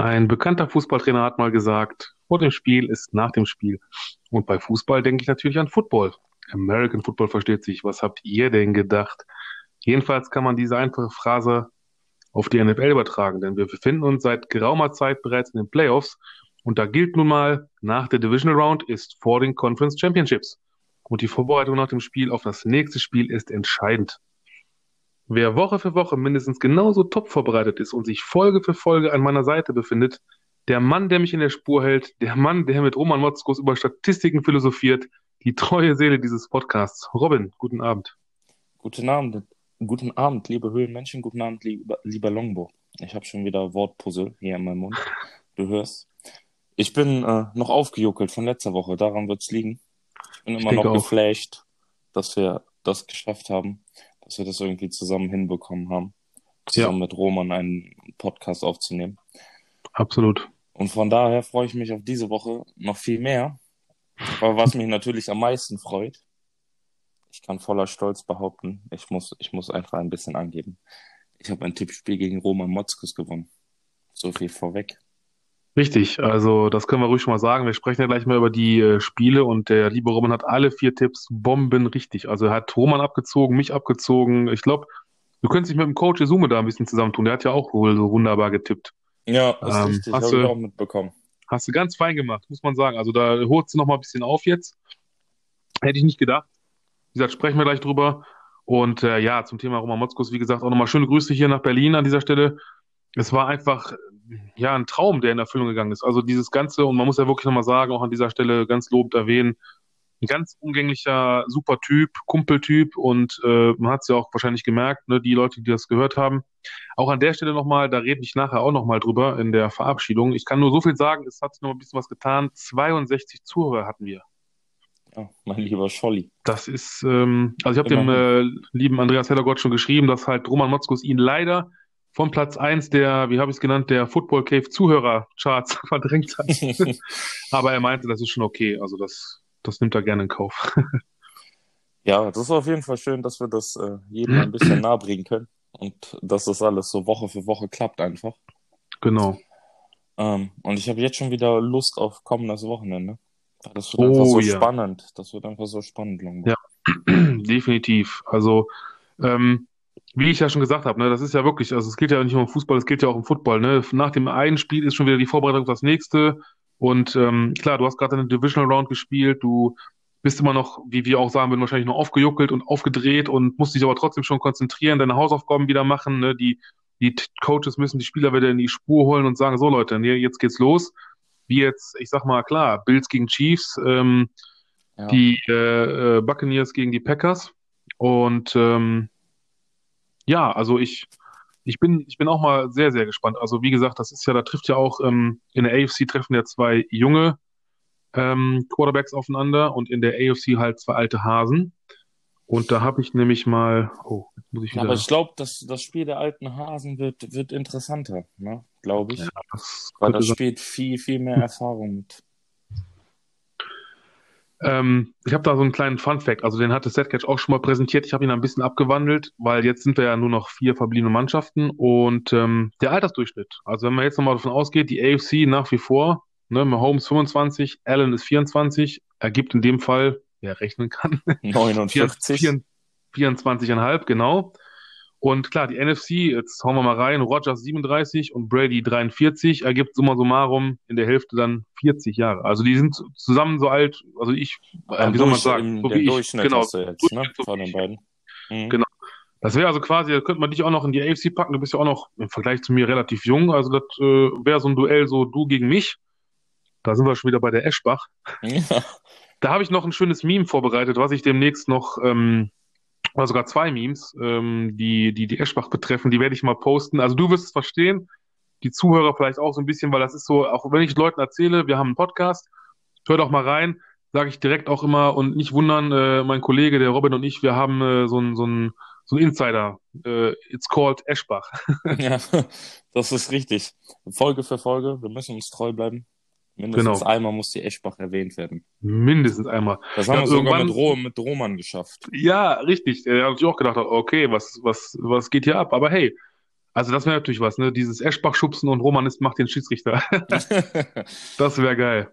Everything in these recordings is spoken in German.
Ein bekannter Fußballtrainer hat mal gesagt, vor dem Spiel ist nach dem Spiel. Und bei Fußball denke ich natürlich an Football. American Football versteht sich. Was habt ihr denn gedacht? Jedenfalls kann man diese einfache Phrase auf die NFL übertragen, denn wir befinden uns seit geraumer Zeit bereits in den Playoffs und da gilt nun mal, nach der Divisional Round ist vor den Conference Championships. Und die Vorbereitung nach dem Spiel auf das nächste Spiel ist entscheidend. Wer Woche für Woche mindestens genauso top vorbereitet ist und sich Folge für Folge an meiner Seite befindet, der Mann, der mich in der Spur hält, der Mann, der mit Roman Motzkos über Statistiken philosophiert, die treue Seele dieses Podcasts. Robin, guten Abend. Guten Abend, guten Abend, liebe Höhlenmenschen, guten Abend, lieber, lieber Longbo. Ich habe schon wieder Wortpuzzle hier in meinem Mund. Du hörst. Ich bin äh, noch aufgejuckelt von letzter Woche, daran wird's liegen. Ich bin immer ich noch auch. geflasht, dass wir das geschafft haben dass wir das irgendwie zusammen hinbekommen haben, zusammen ja. mit Roman einen Podcast aufzunehmen. Absolut. Und von daher freue ich mich auf diese Woche noch viel mehr. Aber was mich natürlich am meisten freut, ich kann voller Stolz behaupten, ich muss, ich muss einfach ein bisschen angeben. Ich habe ein Tippspiel gegen Roman Motzkus gewonnen. So viel vorweg. Richtig, also das können wir ruhig schon mal sagen. Wir sprechen ja gleich mal über die äh, Spiele und der liebe Roman hat alle vier Tipps Bomben richtig. Also er hat Roman abgezogen, mich abgezogen. Ich glaube, du könntest dich mit dem Coach Isume da ein bisschen zusammentun. Der hat ja auch wohl so wunderbar getippt. Ja, das ist ähm, richtig, habe ich auch mitbekommen. Hast du ganz fein gemacht, muss man sagen. Also da holst du noch mal ein bisschen auf jetzt. Hätte ich nicht gedacht. Wie gesagt, sprechen wir gleich drüber. Und äh, ja, zum Thema Roman Motzkus, wie gesagt, auch nochmal schöne Grüße hier nach Berlin an dieser Stelle. Es war einfach ja, ein Traum, der in Erfüllung gegangen ist. Also dieses Ganze, und man muss ja wirklich nochmal sagen, auch an dieser Stelle ganz lobend erwähnen, ein ganz umgänglicher, super Typ, Kumpeltyp und äh, man hat es ja auch wahrscheinlich gemerkt, ne, die Leute, die das gehört haben. Auch an der Stelle nochmal, da rede ich nachher auch nochmal drüber in der Verabschiedung. Ich kann nur so viel sagen, es hat sich noch ein bisschen was getan. 62 Zuhörer hatten wir. Ja, mein lieber Scholli. Das ist, ähm, also ich habe dem äh, lieben Andreas Hellergott schon geschrieben, dass halt Roman Motzkus ihn leider von Platz 1 der, wie habe ich es genannt, der Football Cave Zuhörercharts verdrängt hat. Aber er meinte, das ist schon okay. Also das, das nimmt er gerne in Kauf. ja, das ist auf jeden Fall schön, dass wir das äh, jedem ein bisschen nahe bringen können. Und dass das alles so Woche für Woche klappt einfach. Genau. Ähm, und ich habe jetzt schon wieder Lust auf kommendes Wochenende. Das wird oh, einfach so ja. spannend. Das wird einfach so spannend, Longo. Ja, definitiv. Also, ähm, wie ich ja schon gesagt habe, ne, das ist ja wirklich, also es geht ja nicht nur um Fußball, es geht ja auch um Football. Ne? Nach dem einen Spiel ist schon wieder die Vorbereitung auf das nächste. Und ähm, klar, du hast gerade eine Divisional Round gespielt, du bist immer noch, wie wir auch sagen würden, wahrscheinlich noch aufgejuckelt und aufgedreht und musst dich aber trotzdem schon konzentrieren, deine Hausaufgaben wieder machen. Ne? Die, die Coaches müssen die Spieler wieder in die Spur holen und sagen, so Leute, nee, jetzt geht's los. Wie jetzt, ich sag mal, klar, Bills gegen Chiefs, ähm, ja. die äh, äh Buccaneers gegen die Packers. Und ähm, ja, also ich, ich bin, ich bin auch mal sehr, sehr gespannt. Also wie gesagt, das ist ja, da trifft ja auch ähm, in der AFC treffen ja zwei junge ähm, Quarterbacks aufeinander und in der AFC halt zwei alte Hasen. Und da habe ich nämlich mal, oh, jetzt muss ich wieder. Aber ich glaube, das, das Spiel der alten Hasen wird, wird interessanter, ne? glaube ich. Ja, das Weil das spielt viel, viel mehr Erfahrung mit. Ähm, ich habe da so einen kleinen Fun-Fact. Also den hatte Setcatch auch schon mal präsentiert. Ich habe ihn ein bisschen abgewandelt, weil jetzt sind wir ja nur noch vier verbliebene Mannschaften und ähm, der Altersdurchschnitt. Also wenn man jetzt nochmal davon ausgeht, die AFC nach wie vor, ne, Mahomes 25, Allen ist 24, ergibt in dem Fall, wer rechnen kann, 49. 24,5, genau. Und klar, die NFC, jetzt hauen wir mal rein, Rogers 37 und Brady 43, ergibt summa summarum in der Hälfte dann 40 Jahre. Also die sind zusammen so alt, also ich, äh, wie soll man sagen, so wie ich, genau, jetzt, ne, von den beiden. Mhm. Genau. Das wäre also quasi, da könnte man dich auch noch in die AFC packen, du bist ja auch noch im Vergleich zu mir relativ jung, also das äh, wäre so ein Duell so du gegen mich. Da sind wir schon wieder bei der Eschbach. Ja. Da habe ich noch ein schönes Meme vorbereitet, was ich demnächst noch ähm, oder sogar zwei Memes, ähm, die, die die Eschbach betreffen, die werde ich mal posten. Also du wirst es verstehen, die Zuhörer vielleicht auch so ein bisschen, weil das ist so, auch wenn ich Leuten erzähle, wir haben einen Podcast, hört auch mal rein, sage ich direkt auch immer und nicht wundern, äh, mein Kollege, der Robin und ich, wir haben äh, so ein so ein so ein Insider. Äh, it's called Eschbach. ja, das ist richtig. Folge für Folge, wir müssen uns treu bleiben. Mindestens genau. einmal muss die Eschbach erwähnt werden. Mindestens einmal. Das haben ja, wir sogar mit, Ro mit Roman geschafft. Ja, richtig. Er hat sich auch gedacht, okay, was, was, was geht hier ab? Aber hey, Also das wäre natürlich was, ne? Dieses Eschbach-Schubsen und Romanist macht den Schiedsrichter. Das wäre geil.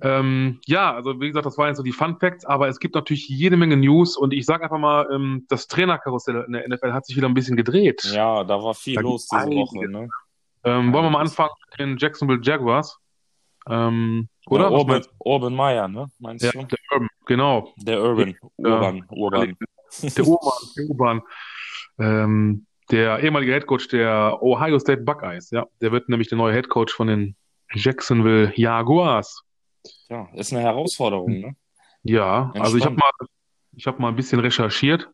Ähm, ja, also wie gesagt, das waren jetzt so die Fun Facts, aber es gibt natürlich jede Menge News und ich sage einfach mal, ähm, das Trainerkarussell in der NFL hat sich wieder ein bisschen gedreht. Ja, da war viel Da los diese Woche, ne? Ähm, wollen wir mal anfangen mit den Jacksonville Jaguars? Ähm, Ja, oder? Was Urban, meinst Urban Meyer, ne? Meinst du? du? Ja, der Urban, genau. Der Urban, Urban, Urban. Der Urban, der Urban. Ähm, der ehemalige Headcoach der Ohio State Buckeyes, ja. Der wird nämlich der neue Headcoach von den Jacksonville Jaguars. Ja, ist eine Herausforderung, ne? Ja, also ich habe Entspannt. mal, ich habe mal ein bisschen recherchiert,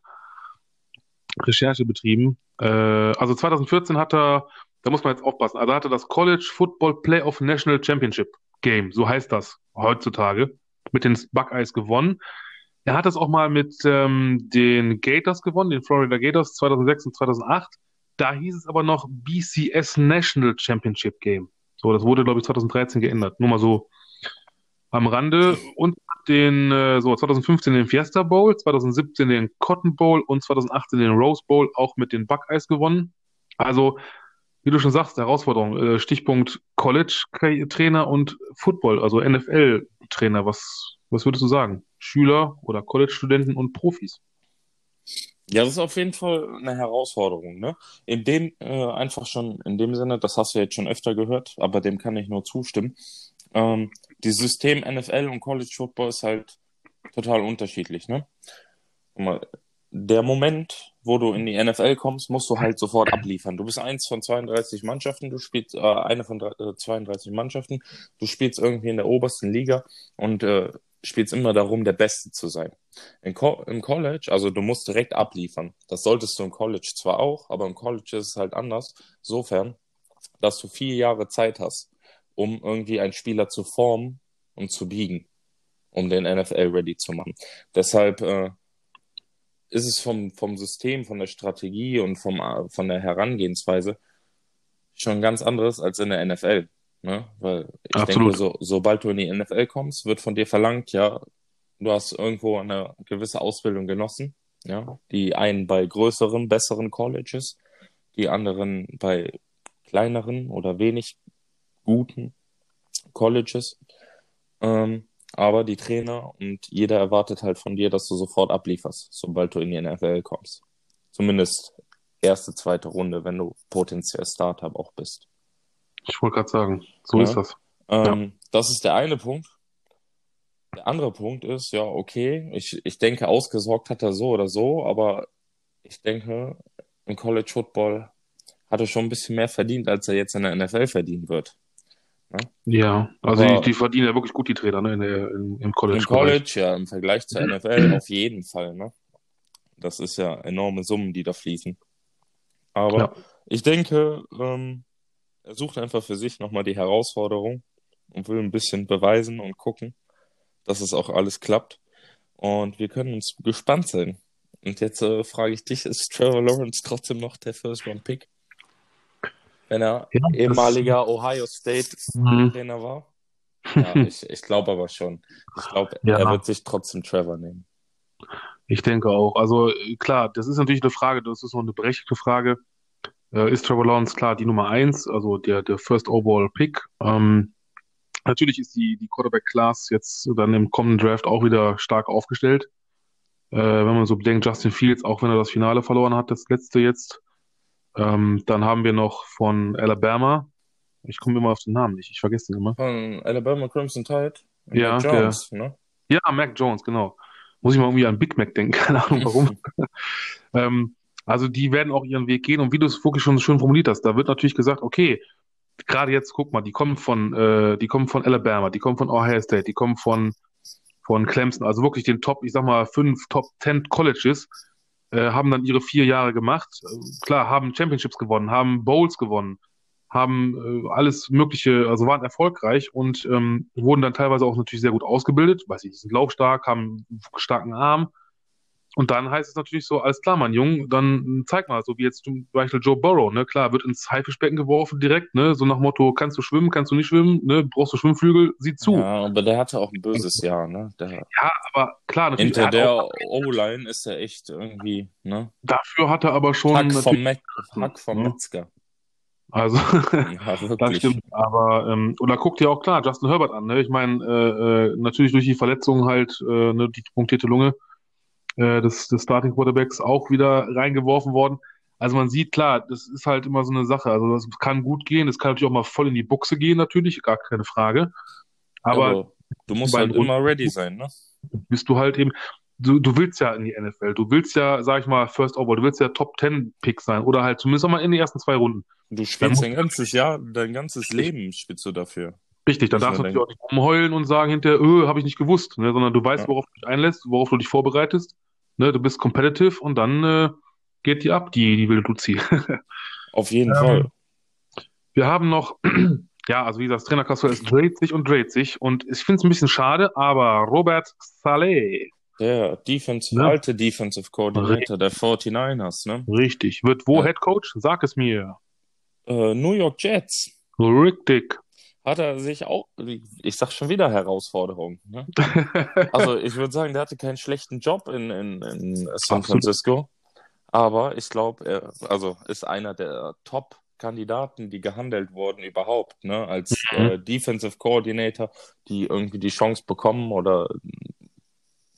Recherche betrieben. Äh, also 2014 hat er, da muss man jetzt aufpassen, also hat er das College Football Playoff National Championship Game, so heißt das heutzutage, mit den Buckeyes gewonnen. Er hat es auch mal mit ähm, den Gators gewonnen, den Florida Gators 2006 und 2008. Da hieß es aber noch BCS National Championship Game. So, das wurde, glaube ich, 2013 geändert. Nur mal so am Rande. Und den, äh, so, 2015 den Fiesta Bowl, 2017 den Cotton Bowl und 2018 den Rose Bowl auch mit den Buckeyes gewonnen. Also, wie du schon sagst, Herausforderung, äh, Stichpunkt College-Trainer und Football, also NFL-Trainer. Was, was würdest du sagen? Schüler oder College-Studenten und Profis? Ja, das ist auf jeden Fall eine Herausforderung, ne? In dem, äh, einfach schon, in dem Sinne, das hast du jetzt schon öfter gehört, aber dem kann ich nur zustimmen. Ähm, die System NFL und College Football ist halt total unterschiedlich, ne? Der Moment, wo du in die NFL kommst, musst du halt sofort abliefern. Du bist eins von 32 Mannschaften, du spielst äh, eine von äh, 32 Mannschaften, du spielst irgendwie in der obersten Liga und äh, spielst immer darum, der Beste zu sein. In Co Im College, also du musst direkt abliefern. Das solltest du im College zwar auch, aber im College ist es halt anders. Insofern, dass du vier Jahre Zeit hast, um irgendwie einen Spieler zu formen und zu biegen, um den NFL ready zu machen. Deshalb äh, ist es vom, vom System, von der Strategie und vom, äh, von der Herangehensweise schon ganz anderes als in der NFL. Ne? Weil ich Absolut. denke, so, sobald du in die NFL kommst, wird von dir verlangt, ja, du hast irgendwo eine gewisse Ausbildung genossen. Ja? Die einen bei größeren, besseren Colleges, die anderen bei kleineren oder wenig guten Colleges. Ähm, aber die Trainer und jeder erwartet halt von dir, dass du sofort ablieferst, sobald du in die NFL kommst. Zumindest erste, zweite Runde, wenn du potenziell Startup auch bist. Ich wollte gerade sagen, so Ja. ist das. Ähm, Das ist der eine Punkt. Der andere Punkt ist, ja, okay, ich, ich denke, ausgesorgt hat er so oder so, aber ich denke, im College Football hat er schon ein bisschen mehr verdient, als er jetzt in der NFL verdienen wird. Ja, also die, die verdienen ja wirklich gut, die Trainer, ne, in der, in, im College. Im College, ja, im Vergleich zur NFL auf jeden Fall, ne? Das ist ja enorme Summen, die da fließen. Aber Ja. ich denke, ähm, er sucht einfach für sich nochmal die Herausforderung und will ein bisschen beweisen und gucken, dass es auch alles klappt. Und wir können uns gespannt sein. Und jetzt äh, frage ich dich, ist Trevor Lawrence trotzdem noch der First-Round-Pick? Wenn er Ja, ehemaliger Ohio State Mhm. Trainer war? Ja, ich, ich glaube aber schon. Ich glaube, Ja. er wird sich trotzdem Trevor nehmen. Ich denke auch. Also klar, das ist natürlich eine Frage, das ist noch eine berechtigte Frage. Äh, ist Trevor Lawrence klar die Nummer eins, also der, der First Overall Pick? Ähm, natürlich ist die, die Quarterback Class jetzt dann im kommenden Draft auch wieder stark aufgestellt. Äh, wenn man so bedenkt, Justin Fields, auch wenn er das Finale verloren hat, das letzte jetzt. Ähm, dann haben wir noch von Alabama. Ich komme immer auf den Namen nicht, ich vergesse den immer. Von Alabama Crimson Tide? Ja, Mac Jones, ne? Ja, Mac Jones, genau. Muss ich mal irgendwie an Big Mac denken, keine Ahnung warum. Ähm, also die werden auch ihren Weg gehen und wie du es wirklich schon schön formuliert hast, da wird natürlich gesagt, okay, gerade jetzt guck mal, die kommen von, äh, die kommen von Alabama, die kommen von Ohio State, die kommen von von Clemson, also wirklich den Top, ich sag mal fünf, Top Ten Colleges, äh, haben dann ihre vier Jahre gemacht. Äh, klar, haben Championships gewonnen, haben Bowls gewonnen, haben äh, alles Mögliche, also waren erfolgreich und ähm, wurden dann teilweise auch natürlich sehr gut ausgebildet. Weiß ich, sind laufstark, haben einen starken Arm. Und dann heißt es natürlich so, alles klar, mein Junge, dann zeig mal, so wie jetzt zum Beispiel Joe Burrow, ne, klar, wird ins Haifischbecken geworfen direkt, ne, so nach Motto, kannst du schwimmen, kannst du nicht schwimmen, ne, brauchst du Schwimmflügel, sieh zu. Ja, aber der hatte auch ein böses Jahr, ne? Der, Ja, aber klar, natürlich, hinter er der O-Line ist er echt irgendwie, ne? dafür hat er aber schon Hack vom, Me Hack vom ne, Metzger. also, Ja, das wirklich. stimmt, aber, ähm, oder guck dir auch klar Justin Herbert an, ne, ich meine, äh, äh, natürlich durch die Verletzung halt, äh, ne, die punktierte Lunge, äh, des, des Starting Quarterbacks auch wieder reingeworfen worden. Also man sieht, klar, das ist halt immer so eine Sache. Also das kann gut gehen, das kann natürlich auch mal voll in die Buchse gehen, natürlich, gar keine Frage. Aber aber du musst halt immer ready sein, ne? bist du halt eben, du, du willst ja in die NFL, du willst ja, sag ich mal, First Overall, du willst ja Top 10 Pick sein oder halt zumindest auch mal in den ersten zwei Runden. Du spielst dein ganzes Jahr, dein ganzes Leben spielst du dafür. Richtig, da darfst du natürlich auch nicht rumheulen und sagen hinterher, öh, habe ich nicht gewusst, ne, sondern du weißt, Ja. worauf du dich einlässt, worauf du dich vorbereitest, ne, du bist competitive und dann äh, geht die ab, die, die wilde Luzi. Auf jeden Ähm, Fall. wir haben noch, ja, also wie gesagt, das Trainerkarussell, es dreht sich und dreht sich und ich finde es ein bisschen schade, aber Robert Saleh, Der Defense, ne, alte Defensive Coordinator der 49ers, ne? richtig, wird wo Ja. Head Coach? Sag es mir. Äh, New York Jets Richtig. Hat er sich auch, ich sag schon wieder Herausforderung, ne? Also ich würde sagen, der hatte keinen schlechten Job in, in, in San. Francisco, aber ich glaube, er also ist einer der Top-Kandidaten, die gehandelt wurden überhaupt, ne? Als Mhm. äh, Defensive Coordinator, die irgendwie die Chance bekommen oder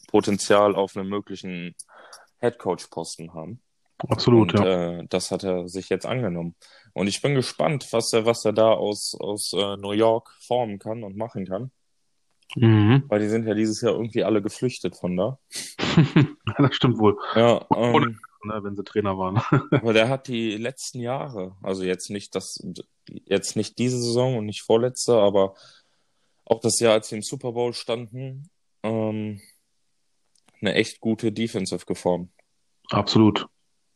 Potenzial auf einen möglichen Head-Coach-Posten haben. Absolut, Und ja. äh, das hat er sich jetzt angenommen. Und ich bin gespannt, was er, was er da aus, aus äh, New York formen kann und machen kann. Mhm. Weil die sind ja dieses Jahr irgendwie alle geflüchtet von da. Das stimmt wohl. Ja, Oder, ähm, ne, wenn sie Trainer waren. aber der hat die letzten Jahre, also jetzt nicht das, jetzt nicht diese Saison und nicht vorletzte, aber auch das Jahr, als sie im Super Bowl standen, ähm, eine echt gute Defensive geformt. Absolut.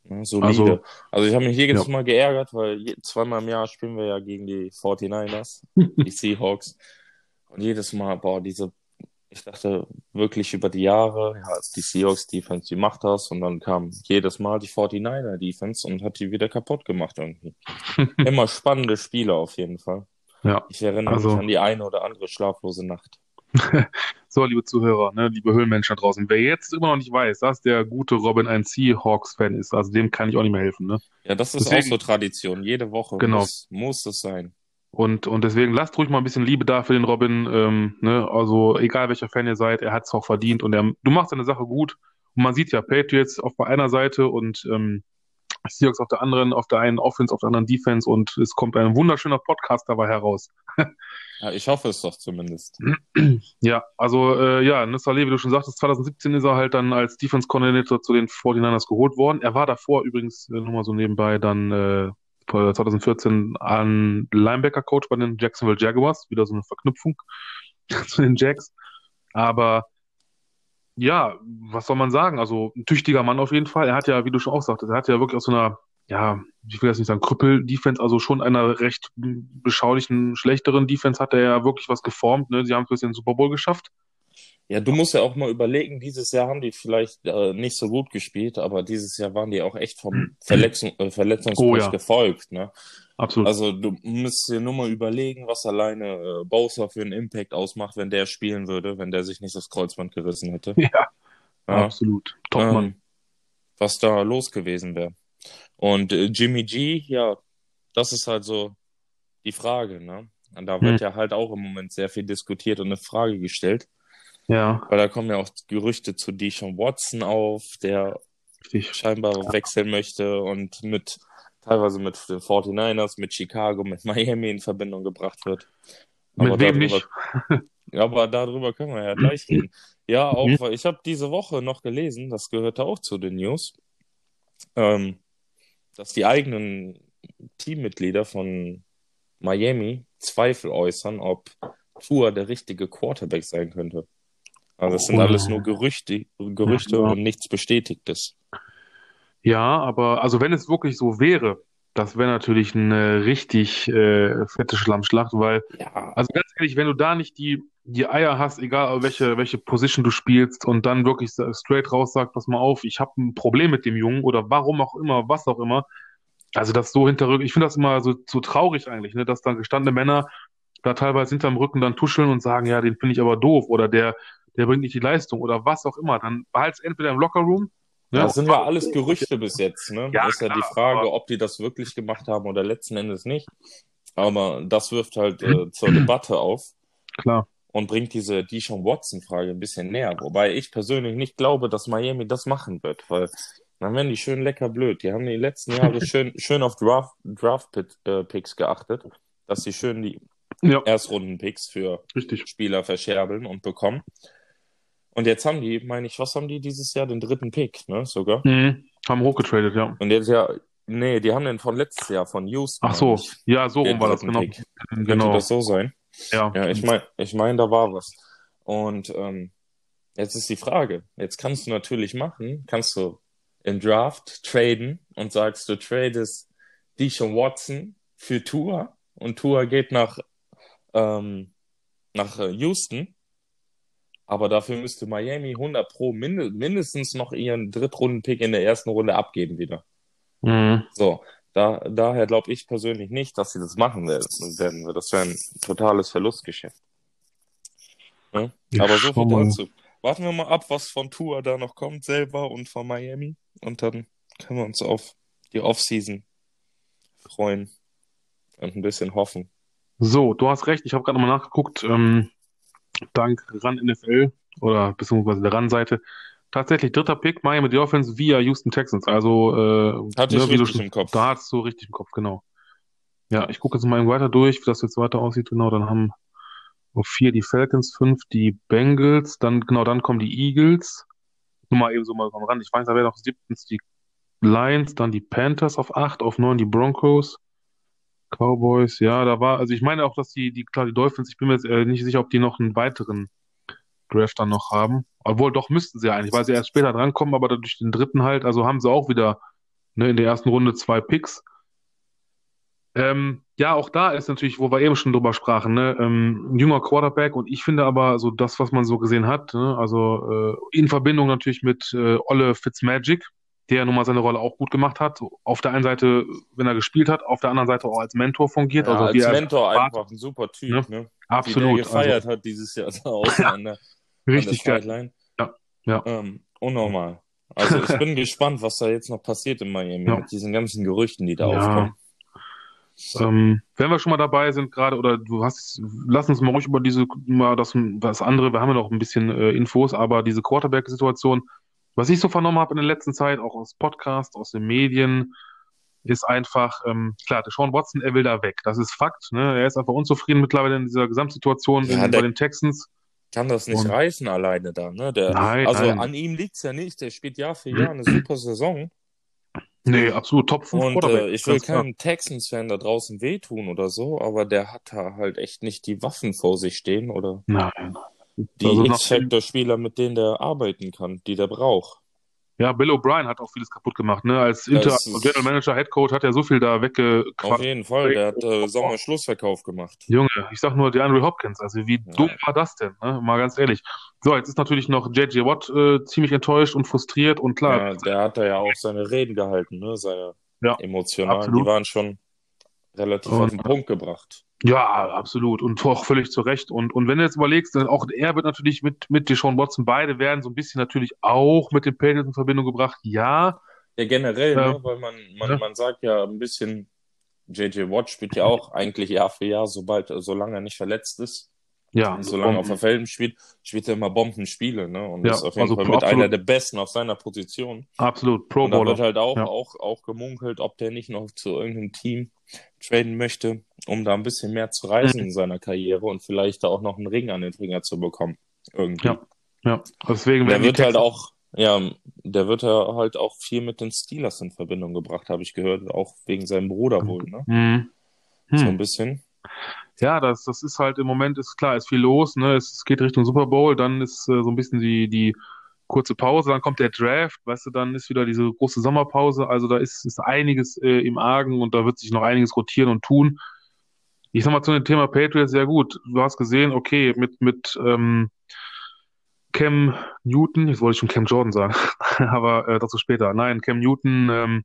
Ne, solide. Also, Also ich habe mich ja. jedes Mal geärgert, weil zweimal im Jahr spielen wir ja gegen die 49ers, die Seahawks. Und jedes Mal, boah, diese, ich dachte wirklich über die Jahre, ja, die Seahawks Defense, die macht das. Und dann kam jedes Mal die 49er Defense und hat die wieder kaputt gemacht irgendwie. Immer spannende Spiele auf jeden Fall. Ja, Ich erinnere mich also, an die eine oder andere schlaflose Nacht. so, liebe Zuhörer, ne, liebe Höhlenmenschen da draußen, wer jetzt immer noch nicht weiß, dass der gute Robin ein Seahawks-Fan ist, also dem kann ich auch nicht mehr helfen, ne? Ja, das ist auch Deswegen, so Tradition. Jede Woche genau. muss, muss es sein. Und, und deswegen lasst ruhig mal ein bisschen Liebe da für den Robin, ähm, ne? Also, egal welcher Fan ihr seid, er hat es auch verdient und er, du machst deine Sache gut. Und man sieht ja Patriots auf einer Seite und ähm, Seahawks auf der anderen, auf der einen Offense, auf der anderen Defense und es kommt ein wunderschöner Podcast dabei heraus. Ja, ich hoffe es doch zumindest. Ja, also äh, ja, Nissa wie du schon sagtest, 2017 ist er halt dann als Defense Coordinator zu den 49ers geholt worden. Er war davor übrigens, äh, nur mal so nebenbei, dann äh, 2014 an Linebacker Coach bei den Jacksonville Jaguars, wieder so eine Verknüpfung zu den Jags. Aber ja, was soll man sagen? Also ein tüchtiger Mann auf jeden Fall. Er hat ja, wie du schon auch sagtest, er hat ja wirklich aus so einer, ja, ich will jetzt nicht sagen Krüppel-Defense, also schon einer recht beschaulichen, schlechteren Defense hat er ja wirklich was geformt. Ne? Sie haben es bis in den Super Bowl geschafft. Ja, du musst ja auch mal überlegen, dieses Jahr haben die vielleicht äh, nicht so gut gespielt, aber dieses Jahr waren die auch echt vom Verletzung, äh, Oh Verletzungspech ja, gefolgt, ne? Absolut. Also du musst dir nur mal überlegen, was alleine äh, Bowser für einen Impact ausmacht, wenn der spielen würde, wenn der sich nicht das Kreuzband gerissen hätte. Ja, Ja, absolut. Topmann. ähm, was da los gewesen wäre. Und äh, Jimmy G, ja, das ist halt so die Frage, ne? Und da Hm. wird ja halt auch im Moment sehr viel diskutiert und eine Frage gestellt. Ja, Weil da kommen ja auch Gerüchte zu Deshaun Watson auf, der richtig. scheinbar wechseln möchte und mit teilweise mit den 49ers, mit Chicago, mit Miami in Verbindung gebracht wird. Mit Aber wem darüber, nicht? aber darüber können wir ja gleich reden. Ja, auch, Mhm. weil ich habe diese Woche noch gelesen, das gehörte auch zu den News, ähm, dass die eigenen Teammitglieder von Miami Zweifel äußern, ob Tua der richtige Quarterback sein könnte. Also das sind alles nur Oh. Gerüchte, Gerüchte Ja. und nichts Bestätigtes. Ja, aber also wenn es wirklich so wäre, das wäre natürlich eine richtig äh, fette Schlammschlacht, weil, Ja, also ganz ehrlich, wenn du da nicht die, die Eier hast, egal welche, welche Position du spielst und dann wirklich straight raus sagt, pass mal auf, ich habe ein Problem mit dem Jungen oder warum auch immer, was auch immer. Also das so hinterrück, ich finde das immer so, so traurig eigentlich, ne, dass dann gestandene Männer da teilweise hinterm Rücken dann tuscheln und sagen, ja, den finde ich aber doof oder der, der bringt nicht die Leistung oder was auch immer. Dann behalt's entweder im Lockerroom. Ne? Das sind ja alles Gerüchte bis jetzt, ne? Ja, das ist ja klar, die Frage, aber- ob die das wirklich gemacht haben oder letzten Endes nicht. Aber das wirft halt äh, zur Debatte auf Klar. und bringt diese Deshaun Watson-Frage ein bisschen näher. Wobei ich persönlich nicht glaube, dass Miami das machen wird, weil dann werden die schön lecker blöd. Die haben die letzten Jahre schön, schön auf Draft, Draft äh, Picks geachtet, dass sie schön die Ja, Erstrunden-Picks für richtig. Spieler verscherbeln und bekommen. Und jetzt haben die, meine ich, was haben die dieses Jahr? Den dritten Pick, ne, sogar. Mhm. Haben hochgetradet, ja. Und jetzt ja, nee, die haben den von letztes Jahr, von Houston. Ach so, ja, so rum war das, genau. Pick. Könnte Genau. das so sein? Ja. Ja, ich meine, ich mein, da war was. Und ähm, jetzt ist die Frage, jetzt kannst du natürlich machen, kannst du im Draft traden und sagst, du tradest Deshaun Watson für Tua und Tua geht nach, ähm, nach äh, Houston. Aber dafür müsste Miami 100 pro minde mindestens noch ihren Drittrunden-Pick in der ersten Runde abgeben wieder. Mhm. So, da, daher glaube ich persönlich nicht, dass sie das machen werden. Das wäre ein totales Verlustgeschäft. Ne? Ja, Aber so viel mal. dazu. Warten wir mal ab, was von Tour da noch kommt selber und von Miami. Und dann können wir uns auf die Offseason freuen und ein bisschen hoffen. So, du hast recht, ich habe gerade nochmal nachgeguckt, ähm, dank RAN NFL oder beziehungsweise der RAN-Seite. Tatsächlich dritter Pick, Miami Dolphins via Houston Texans. Also, äh, Hatte ich ne, du richtig schon, im Kopf. da hast du richtig im Kopf, genau. Ja, ich gucke jetzt mal weiter durch, wie das jetzt weiter aussieht. Genau, dann haben auf vier die Falcons, fünf die Bengals, dann, genau, dann kommen die Eagles. Nur mal eben so mal am Rand. Ich weiß, da wäre noch siebtens die Lions, dann die Panthers auf acht, auf neun die Broncos. Cowboys, ja, da war, also ich meine auch, dass die, die, klar, die Dolphins, ich bin mir jetzt äh, nicht sicher, ob die noch einen weiteren Draft dann noch haben. Obwohl, doch müssten sie eigentlich, weil sie erst später drankommen, aber durch den dritten halt, also haben sie auch wieder ne, in der ersten Runde zwei Picks. Ähm, ja, auch da ist natürlich, wo wir eben schon drüber sprachen, ne, ähm, ein junger Quarterback und ich finde aber so das, was man so gesehen hat, ne, also äh, in Verbindung natürlich mit äh, Olle Fitzmagic, der nun mal seine Rolle auch gut gemacht hat. Auf der einen Seite, wenn er gespielt hat, auf der anderen Seite auch als Mentor fungiert. Ja, also als Mentor war. einfach ein super Typ, Ne? ne? Wie der Absolut. gefeiert hat dieses Jahr außen an der, Also, an richtig der geil. Ja, ja. Ähm, unnormal. Also ich bin gespannt, was da jetzt noch passiert in Miami Ja. mit diesen ganzen Gerüchten, die da Ja. aufkommen. Ähm, wenn wir schon mal dabei sind gerade, oder du hast, lass uns mal ruhig über diese, mal das, das andere, wir haben ja noch ein bisschen äh, Infos, aber diese Quarterback-Situation, was ich so vernommen habe in der letzten Zeit, auch aus Podcasts, aus den Medien, ist einfach, ähm, klar, der Sean Watson, er will da weg. Das ist Fakt, ne? Er ist einfach unzufrieden mittlerweile in dieser Gesamtsituation Ja, in, bei den Texans. Kann das nicht Und- reißen alleine da, ne? Der, Nein, also nein. an ihm liegt's ja nicht. Der spielt Jahr für Jahr eine super Saison. Nee, absolut Top 5 Und äh, ich will keinem Texans-Fan da draußen wehtun oder so, aber der hat da halt echt nicht die Waffen vor sich stehen oder Nein. Die Also X-Factor-Spieler, mit denen der arbeiten kann, die der braucht. Ja, Bill O'Brien hat auch vieles kaputt gemacht, ne? Als Inter General Manager, Head Coach hat er so viel da Auf weggequatscht. jeden Fall, der hat äh, Sommer-Schlussverkauf gemacht. Junge, ich sag nur, der Andrew Hopkins, also wie Ja. dumm war das denn, ne? Mal ganz ehrlich. So, jetzt ist natürlich noch JJ Watt äh, ziemlich enttäuscht und frustriert und klar, Ja, der hat da ja auch seine Reden gehalten, ne? Seine Ja, emotionalen, absolut. die waren schon relativ Und- auf den Punkt gebracht. ja, absolut und auch völlig zu Recht. Und, und wenn du jetzt überlegst, dann auch er wird natürlich mit, mit Deshaun Watson, beide werden so ein bisschen natürlich auch mit den Patriots in Verbindung gebracht. Ja, Ja, generell, Ja. ne? Weil man, man, Ja. man sagt ja ein bisschen, JJ Watt spielt ja auch eigentlich Jahr für Jahr, sobald, solange er nicht verletzt ist. Ja, Und solange er auf der Felden spielt, spielt er immer Bombenspiele, ne? Und Ja, ist auf jeden also Fall mit absolut. einer der Besten auf seiner Position. absolut, Pro Und da wird Bowler. halt auch, Ja. auch, auch gemunkelt, ob der nicht noch zu irgendeinem Team traden möchte, um da ein bisschen mehr zu reisen in seiner Karriere und vielleicht da auch noch einen Ring an den Finger zu bekommen. Irgendwie. Ja, Ja, deswegen Der wird halt auch, ja, der wird ja halt auch viel mit den Steelers in Verbindung gebracht, habe ich gehört, auch wegen seinem Bruder wohl, ne? Hm. So Hm. ein bisschen. Ja, das, das ist halt im Moment ist klar, ist viel los, ne? Es, geht Richtung Super Bowl, dann ist äh, so ein bisschen die, die kurze Pause, dann kommt der Draft, weißt du, dann ist wieder diese große Sommerpause, also da ist, ist einiges äh, im Argen und da wird sich noch einiges rotieren und tun. ich sag mal zu dem Thema Patriots sehr gut. Du hast gesehen, okay, mit, mit ähm, Cam Newton, jetzt wollte ich schon Cam Jordan sagen, aber äh, dazu später. Nein, Cam Newton ähm,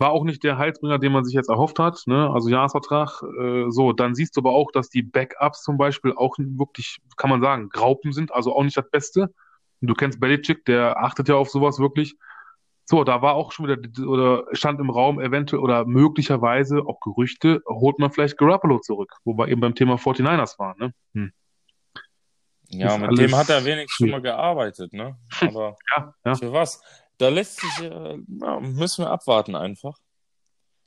war auch nicht der Heilsbringer, den man sich jetzt erhofft hat. Ne? Also Jahresvertrag. Äh, so, dann siehst du aber auch, dass die Backups zum Beispiel auch wirklich, kann man sagen, Graupen sind, also auch nicht das Beste. Du kennst Belichick, der achtet ja auf sowas wirklich. So, da war auch schon wieder, oder stand im Raum eventuell oder möglicherweise auch Gerüchte, holt man vielleicht Garoppolo zurück, wo wir eben beim Thema 49ers waren. Ne? Hm. Ja, Ist mit dem hat er wenigstens schon mal gearbeitet, ne? Aber Ja, ja. für was? Da lässt sich, äh, ja, müssen wir abwarten einfach.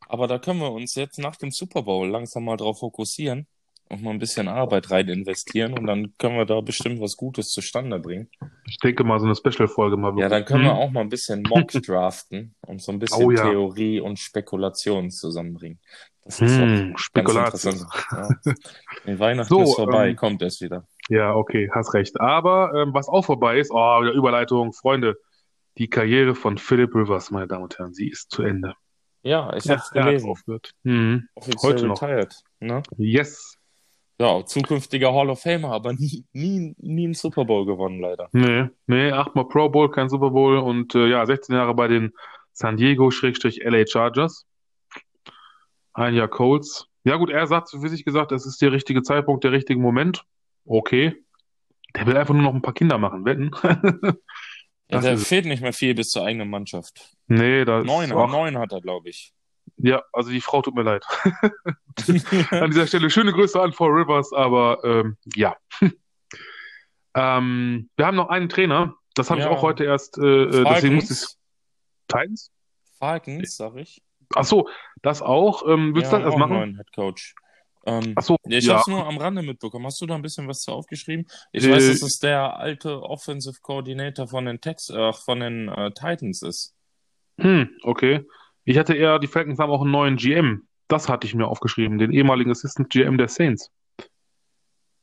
Aber da können wir uns jetzt nach dem Super Bowl langsam mal drauf fokussieren und mal ein bisschen Arbeit rein investieren und dann können wir da bestimmt was Gutes zustande bringen. Ich denke mal, so eine Special-Folge mal Ja, dann können wir Hm? auch mal ein bisschen Mock draften und so ein bisschen Oh ja. Theorie und Spekulation zusammenbringen. Das ist Hm, interessant. Ja. Die Weihnachten So, ist vorbei, ähm, kommt es wieder. Ja, okay, hast recht. Aber ähm, was auch vorbei ist, oh, wieder Überleitung, Freunde, die Karriere von Philip Rivers, meine Damen und Herren, sie ist zu Ende. Ja, ich Ja, hab's hat gelesen. aufgehört. Mhm. Offiziell Heute noch. retired. Ne? Yes. Ja, zukünftiger Hall of Famer, aber nie, nie, nie einen Super Bowl gewonnen, leider. Nee, nee, achtmal Pro Bowl, kein Super Bowl und äh, ja, 16 Jahre bei den San Diego-LA Chargers. Ein Jahr Colts. Ja gut, er sagt für sich gesagt, es ist der richtige Zeitpunkt, der richtige Moment. Okay. Der will einfach nur noch ein paar Kinder machen, wetten. Ja, ist- fehlt nicht mehr viel bis zur eigenen Mannschaft. Nee, das Neun, ach, neun hat er, glaube ich. Ja, also die Frau tut mir leid. An dieser Stelle schöne Grüße an Paul Rivers, aber ähm, ja. ähm, wir haben noch einen Trainer, das habe Ja. ich auch heute erst, äh, äh, deswegen musste ich Falcons, Titans? Falcons, sag ich. Ach so, das auch. Ähm, willst Ja, du das erst auch machen? neuen Head Coach. Ähm, Ach so, ich ja. habe es nur am Rande mitbekommen. Hast du da ein bisschen was zu aufgeschrieben? Ich Äh, weiß, dass es der alte Offensive Coordinator von den Tex, äh, von den äh, Titans ist. Hm, okay. Ich hatte eher, die Falcons haben auch einen neuen GM. Das hatte ich mir aufgeschrieben, den ehemaligen Assistant GM der Saints.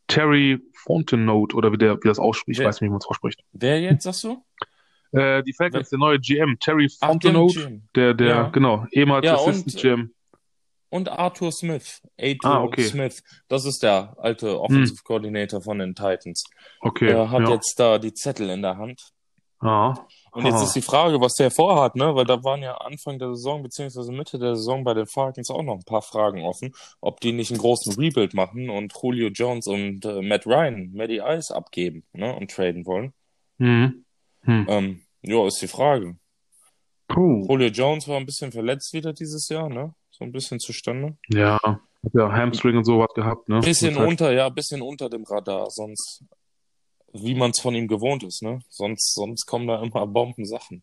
Terry Fontenot oder wie der, wie das ausspricht, ich Wer- weiß nicht, wie man es ausspricht. Wer jetzt, sagst du? Äh, die Falcons, der neue GM, Terry Ach, Jim Fontenot, Jim. der, der, Ja. genau, ehemals Ja, Assistant und- GM. Und Arthur Smith. Arthur Ah, okay. Hm. Smith. Das ist der alte Offensive Coordinator von den Titans. Okay, Der hat ja. jetzt da die Zettel in der Hand. Ah, Und jetzt Ah. ist die Frage, was der vorhat, ne? Weil da waren ja Anfang der Saison beziehungsweise Mitte der Saison bei den Falcons auch noch ein paar Fragen offen, ob die nicht einen großen Rebuild machen und Julio Jones und äh, Matt Ryan, Matty Ice abgeben, ne? Und traden wollen. hm. Hm. Ähm, ja, ist die Frage. Puh. Julio Jones war ein bisschen verletzt wieder dieses Jahr, ne? So ein bisschen zustande. Ja, ja Hamstring und sowas gehabt, ne? Bisschen halt- unter, ja, bisschen unter dem Radar, sonst, wie man es von ihm gewohnt ist, ne? Sonst, sonst kommen da immer Bombensachen.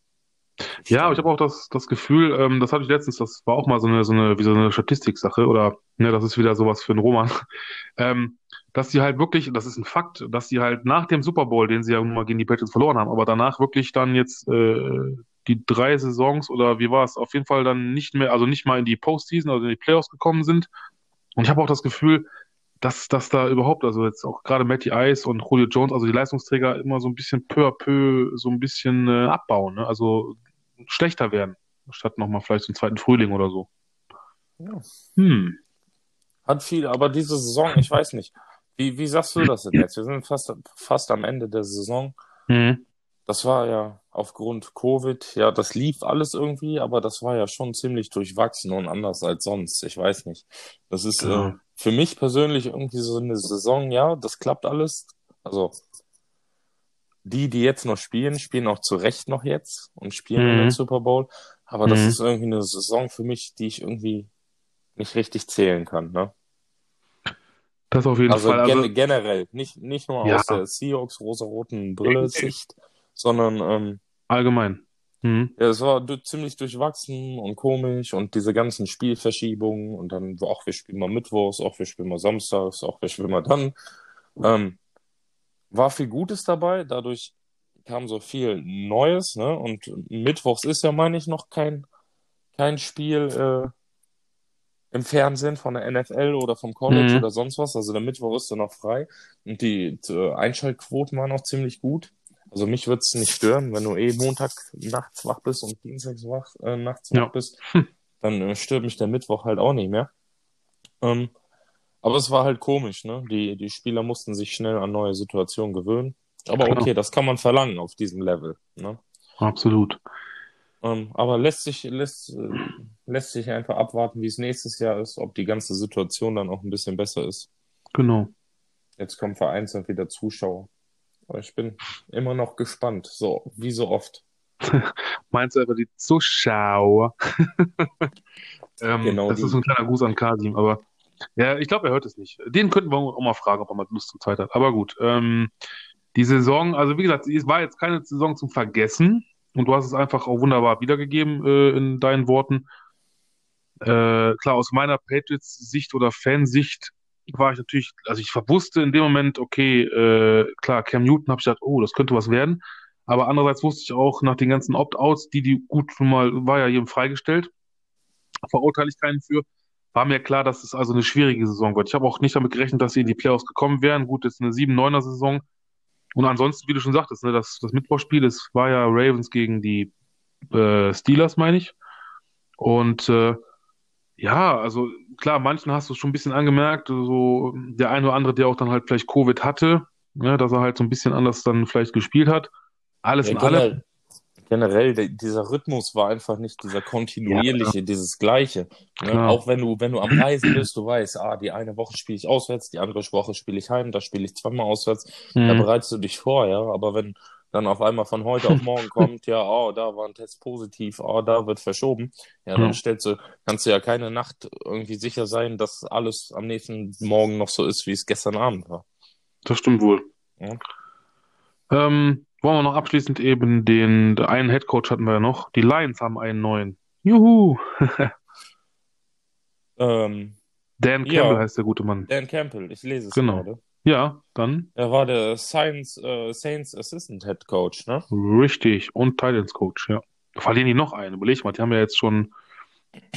Ja, aber ich habe auch das, das Gefühl, ähm, das hatte ich letztens, das war auch mal so eine, so eine, wie so eine Statistiksache oder, ne, das ist wieder sowas für einen Roman, ähm, dass die halt wirklich, das ist ein Fakt, dass die halt nach dem Super Bowl, den sie ja nun mal gegen die Patriots verloren haben, aber danach wirklich dann jetzt äh, die drei Saisons oder wie war es, auf jeden Fall dann nicht mehr, also nicht mal in die Postseason, also in die Playoffs gekommen sind. Und ich habe auch das Gefühl, dass, dass da überhaupt, also jetzt auch gerade Matty Ice und Julio Jones, also die Leistungsträger immer so ein bisschen peu à peu so ein bisschen äh, abbauen, ne? Also schlechter werden, statt nochmal vielleicht zum zweiten Frühling oder so. Ja. Hm. Hat viel, aber diese Saison, ich weiß nicht. Wie, wie sagst du das denn jetzt? Wir sind fast, fast am Ende der Saison. Hm. Das war ja aufgrund Covid, ja, das lief alles irgendwie, aber das war ja schon ziemlich durchwachsen und anders als sonst. Ich weiß nicht. Das ist Genau. äh, für mich persönlich irgendwie so eine Saison, ja, das klappt alles. Also die, die jetzt noch spielen, spielen auch zu Recht noch jetzt und spielen in Mhm. den Super Bowl. Aber das Mhm. ist irgendwie eine Saison für mich, die ich irgendwie nicht richtig zählen kann, ne? Das auf jeden Also, Fall. Also, gen generell, nicht, nicht nur Ja. aus der Seahawks rosaroten Brille-Sicht, sondern ähm, allgemein. Hm. ja, es war ziemlich durchwachsen und komisch und diese ganzen Spielverschiebungen und dann, auch wir spielen mal Mittwochs, auch wir spielen mal Samstags, auch wir spielen mal dann. Ähm, war viel Gutes dabei, dadurch kam so viel Neues, ne? Und Mittwochs ist ja, meine ich, noch kein, kein Spiel äh, im Fernsehen von der NFL oder vom College Mhm. oder sonst was. Also der Mittwoch ist dann noch frei und die äh, Einschaltquoten waren auch ziemlich gut. Also mich würde es nicht stören, wenn du eh Montag nachts wach bist und Dienstags wach, äh, nachts Ja. wach bist, dann äh, stört mich der Mittwoch halt auch nicht mehr. Ähm, Aber es war halt komisch, ne? Die, die Spieler mussten sich schnell an neue Situationen gewöhnen. Aber Klar. okay, das kann man verlangen auf diesem Level, ne? Absolut. Ähm, aber lässt sich, lässt, äh, lässt sich einfach abwarten, wie es nächstes Jahr ist, ob die ganze Situation dann auch ein bisschen besser ist. Genau. Jetzt kommen vereinzelt wieder Zuschauer. Aber ich bin immer noch gespannt, so wie so oft. Meinst du einfach die Zuschauer? ähm, Genau das die. ist ein kleiner Gruß an Kasim, aber ja, ich glaube, er hört es nicht. Den könnten wir auch mal fragen, ob er mal Lust und Zeit hat. Aber gut, ähm, die Saison, also wie gesagt, es war jetzt keine Saison zum Vergessen und du hast es einfach auch wunderbar wiedergegeben äh, in deinen Worten. Äh, klar, aus meiner Patriots-Sicht oder Fansicht war ich natürlich, also ich wusste in dem Moment, okay, äh, klar, Cam Newton habe ich gedacht, oh, das könnte was werden. Aber andererseits wusste ich auch nach den ganzen Opt-outs, die die gut schon mal, war ja jedem freigestellt, verurteile ich keinen für, war mir klar, dass es also eine schwierige Saison wird. Ich habe auch nicht damit gerechnet, dass sie in die Playoffs gekommen wären. Gut, jetzt eine 7-9er Saison. Und ansonsten, wie du schon sagtest, ne, das, das Mittwochspiel, das war ja Ravens gegen die äh, Steelers, meine ich. Und äh, ja, also klar, manchen hast du schon ein bisschen angemerkt, so der eine oder andere, der auch dann halt vielleicht Covid hatte, ne, dass er halt so ein bisschen anders dann vielleicht gespielt hat. Alles Ja, in allem. generell, generell, der, dieser Rhythmus war einfach nicht dieser kontinuierliche, dieses Gleiche. Ne? Auch wenn du, wenn du am Reisen bist, du weißt, ah, die eine Woche spiele ich auswärts, die andere Woche spiele ich heim, da spiele ich zweimal auswärts. Da Mhm. bereitest du dich vor, ja. Aber wenn dann auf einmal von heute auf morgen kommt, ja, oh, da war ein Test positiv, oh, da wird verschoben, ja, dann Ja. stellst du, kannst du ja keine Nacht irgendwie sicher sein, dass alles am nächsten Morgen noch so ist, wie es gestern Abend war. Das stimmt wohl. Ja. Ähm, wollen wir noch abschließend eben den, einen Headcoach hatten wir ja noch. Die Lions haben einen neuen. Juhu! Ähm, Dan Ja. Campbell heißt der gute Mann. Dan Campbell, ich lese es Genau. gerade. Ja, dann Er war der Science, äh, Saints Assistant Head Coach, ne? richtig. Und Titans Coach, ja. Verlieren die noch einen? Überleg mal, die haben ja jetzt schon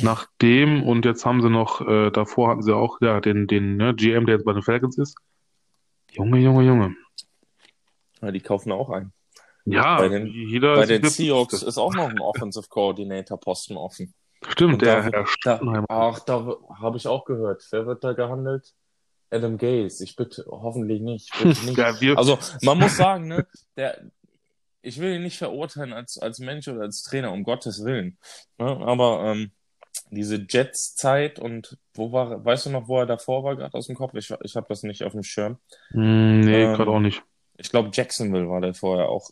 nach dem und jetzt haben sie noch, äh, davor hatten sie auch, ja, den, den ne, GM, der jetzt bei den Falcons ist. Junge, Junge, Junge. Ja, die kaufen auch ein. Ja, Bei den- jeder Bei ist den Seahawks ist auch noch ein Offensive Coordinator Posten offen. Stimmt, Und der da- Herr Da, Stuttenheim. ach, da habe ich auch gehört. Wer wird da gehandelt? Adam Gaze. Ich bitte, hoffentlich nicht. Bitte nicht. Ja, wir, Also, man muss sagen, ne, der, ich will ihn nicht verurteilen als, als Mensch oder als Trainer, um Gottes Willen. Ne, aber ähm, diese Jets-Zeit und wo war, weißt du noch, wo er davor war, gerade aus dem Kopf? Ich, ich habe das nicht auf dem Schirm. Hm, nee, Ähm, gerade auch nicht. Ich glaube, Jacksonville war der vorher auch.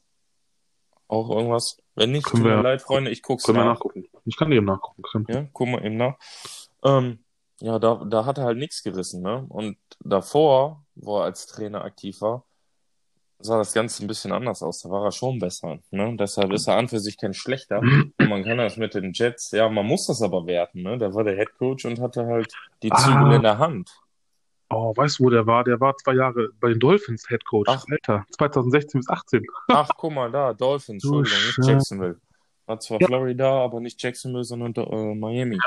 Auch irgendwas? Wenn nicht, Können tut mir wir- leid, Freunde, ich guck's Können wir nach. nachgucken. Ich kann eben nachgucken. Können. Ja, guck mal eben nach. Ähm, ja, da, da hat er halt nichts gerissen, ne? Und davor, wo er als Trainer aktiv war, sah das Ganze ein bisschen anders aus. Da war er schon besser, ne? Deshalb ist er an für sich kein schlechter. Und man kann das mit den Jets, ja, man muss das aber werten, ne? Der war der Head Coach und hatte halt die Ah. Zügel in der Hand. Oh, weißt du, wo der war? Der war zwei Jahre bei den Dolphins Head Coach. Ach. Alter, 2016 bis 18. Ach, guck mal da, Dolphins, Entschuldigung, nicht. Jacksonville. War zwar Ja. Florida, aber nicht Jacksonville, sondern äh, Miami.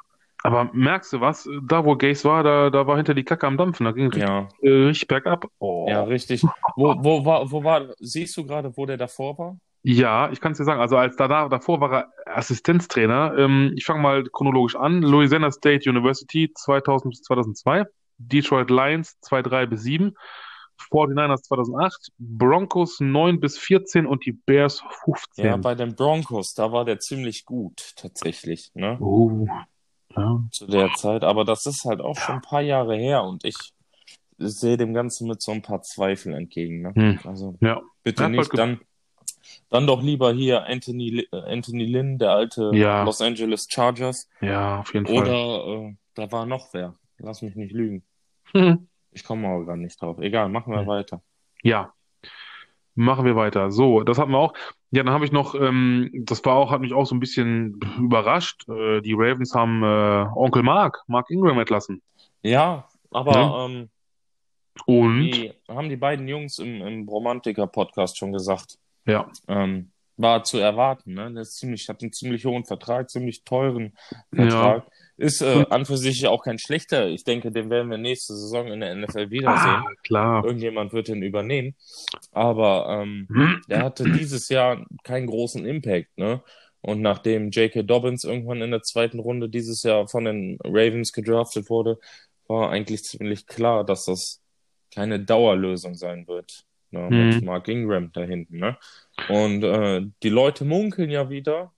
Aber merkst du was? Da, wo Gaze war, da, da war hinter die Kacke am Dampfen. Da ging richtig, Ja, äh, richtig bergab. Oh. ja, richtig. Wo, wo war, wo war, siehst du gerade, wo der davor war? Ja, ich kann es dir sagen. Also als danach, davor war er Assistenztrainer. Ähm, ich fange mal chronologisch an. Louisiana State University 2000 bis 2002. Detroit Lions 2003 bis 7. 49ers 2008. Broncos 9 bis 14 und die Bears 15. Ja, bei den Broncos, da war der ziemlich gut, tatsächlich, ne? Oh. Ja. Zu der Zeit. Aber das ist halt auch schon ein paar Jahre her und ich sehe dem Ganzen mit so ein paar Zweifeln entgegen, ne? Hm. Also Ja. bitte Ja, nicht, dann, dann doch lieber hier Anthony, äh, Anthony Lynn, der alte Ja. Los Angeles Chargers. Ja, auf jeden Fall. Oder äh, da war noch wer. Lass mich nicht lügen. Hm. Ich komme aber gar nicht drauf. Egal, machen wir Hm. weiter. Ja, machen wir weiter. So, das hatten wir auch. Ja, dann habe ich noch, ähm, das war auch, hat mich auch so ein bisschen überrascht. Äh, die Ravens haben äh, Onkel Mark, Mark Ingram entlassen. Ja, aber ähm, Und die haben die beiden Jungs im, im Romantiker-Podcast schon gesagt. ja, Ähm, war zu erwarten, ne? Der ist ziemlich, hat einen ziemlich hohen Vertrag, ziemlich teuren Vertrag. Ist äh, an für sich auch kein schlechter. Ich denke, den werden wir nächste Saison in der NFL wiedersehen. ah, klar. Irgendjemand wird den übernehmen. Aber ähm, der hatte dieses Jahr keinen großen Impact, ne? Und nachdem J.K. Dobbins irgendwann in der zweiten Runde dieses Jahr von den Ravens gedraftet wurde, war eigentlich ziemlich klar, dass das keine Dauerlösung sein wird. Ne, Mhm. mit Mark Ingram da hinten. Ne? Und äh, die Leute munkeln ja wieder,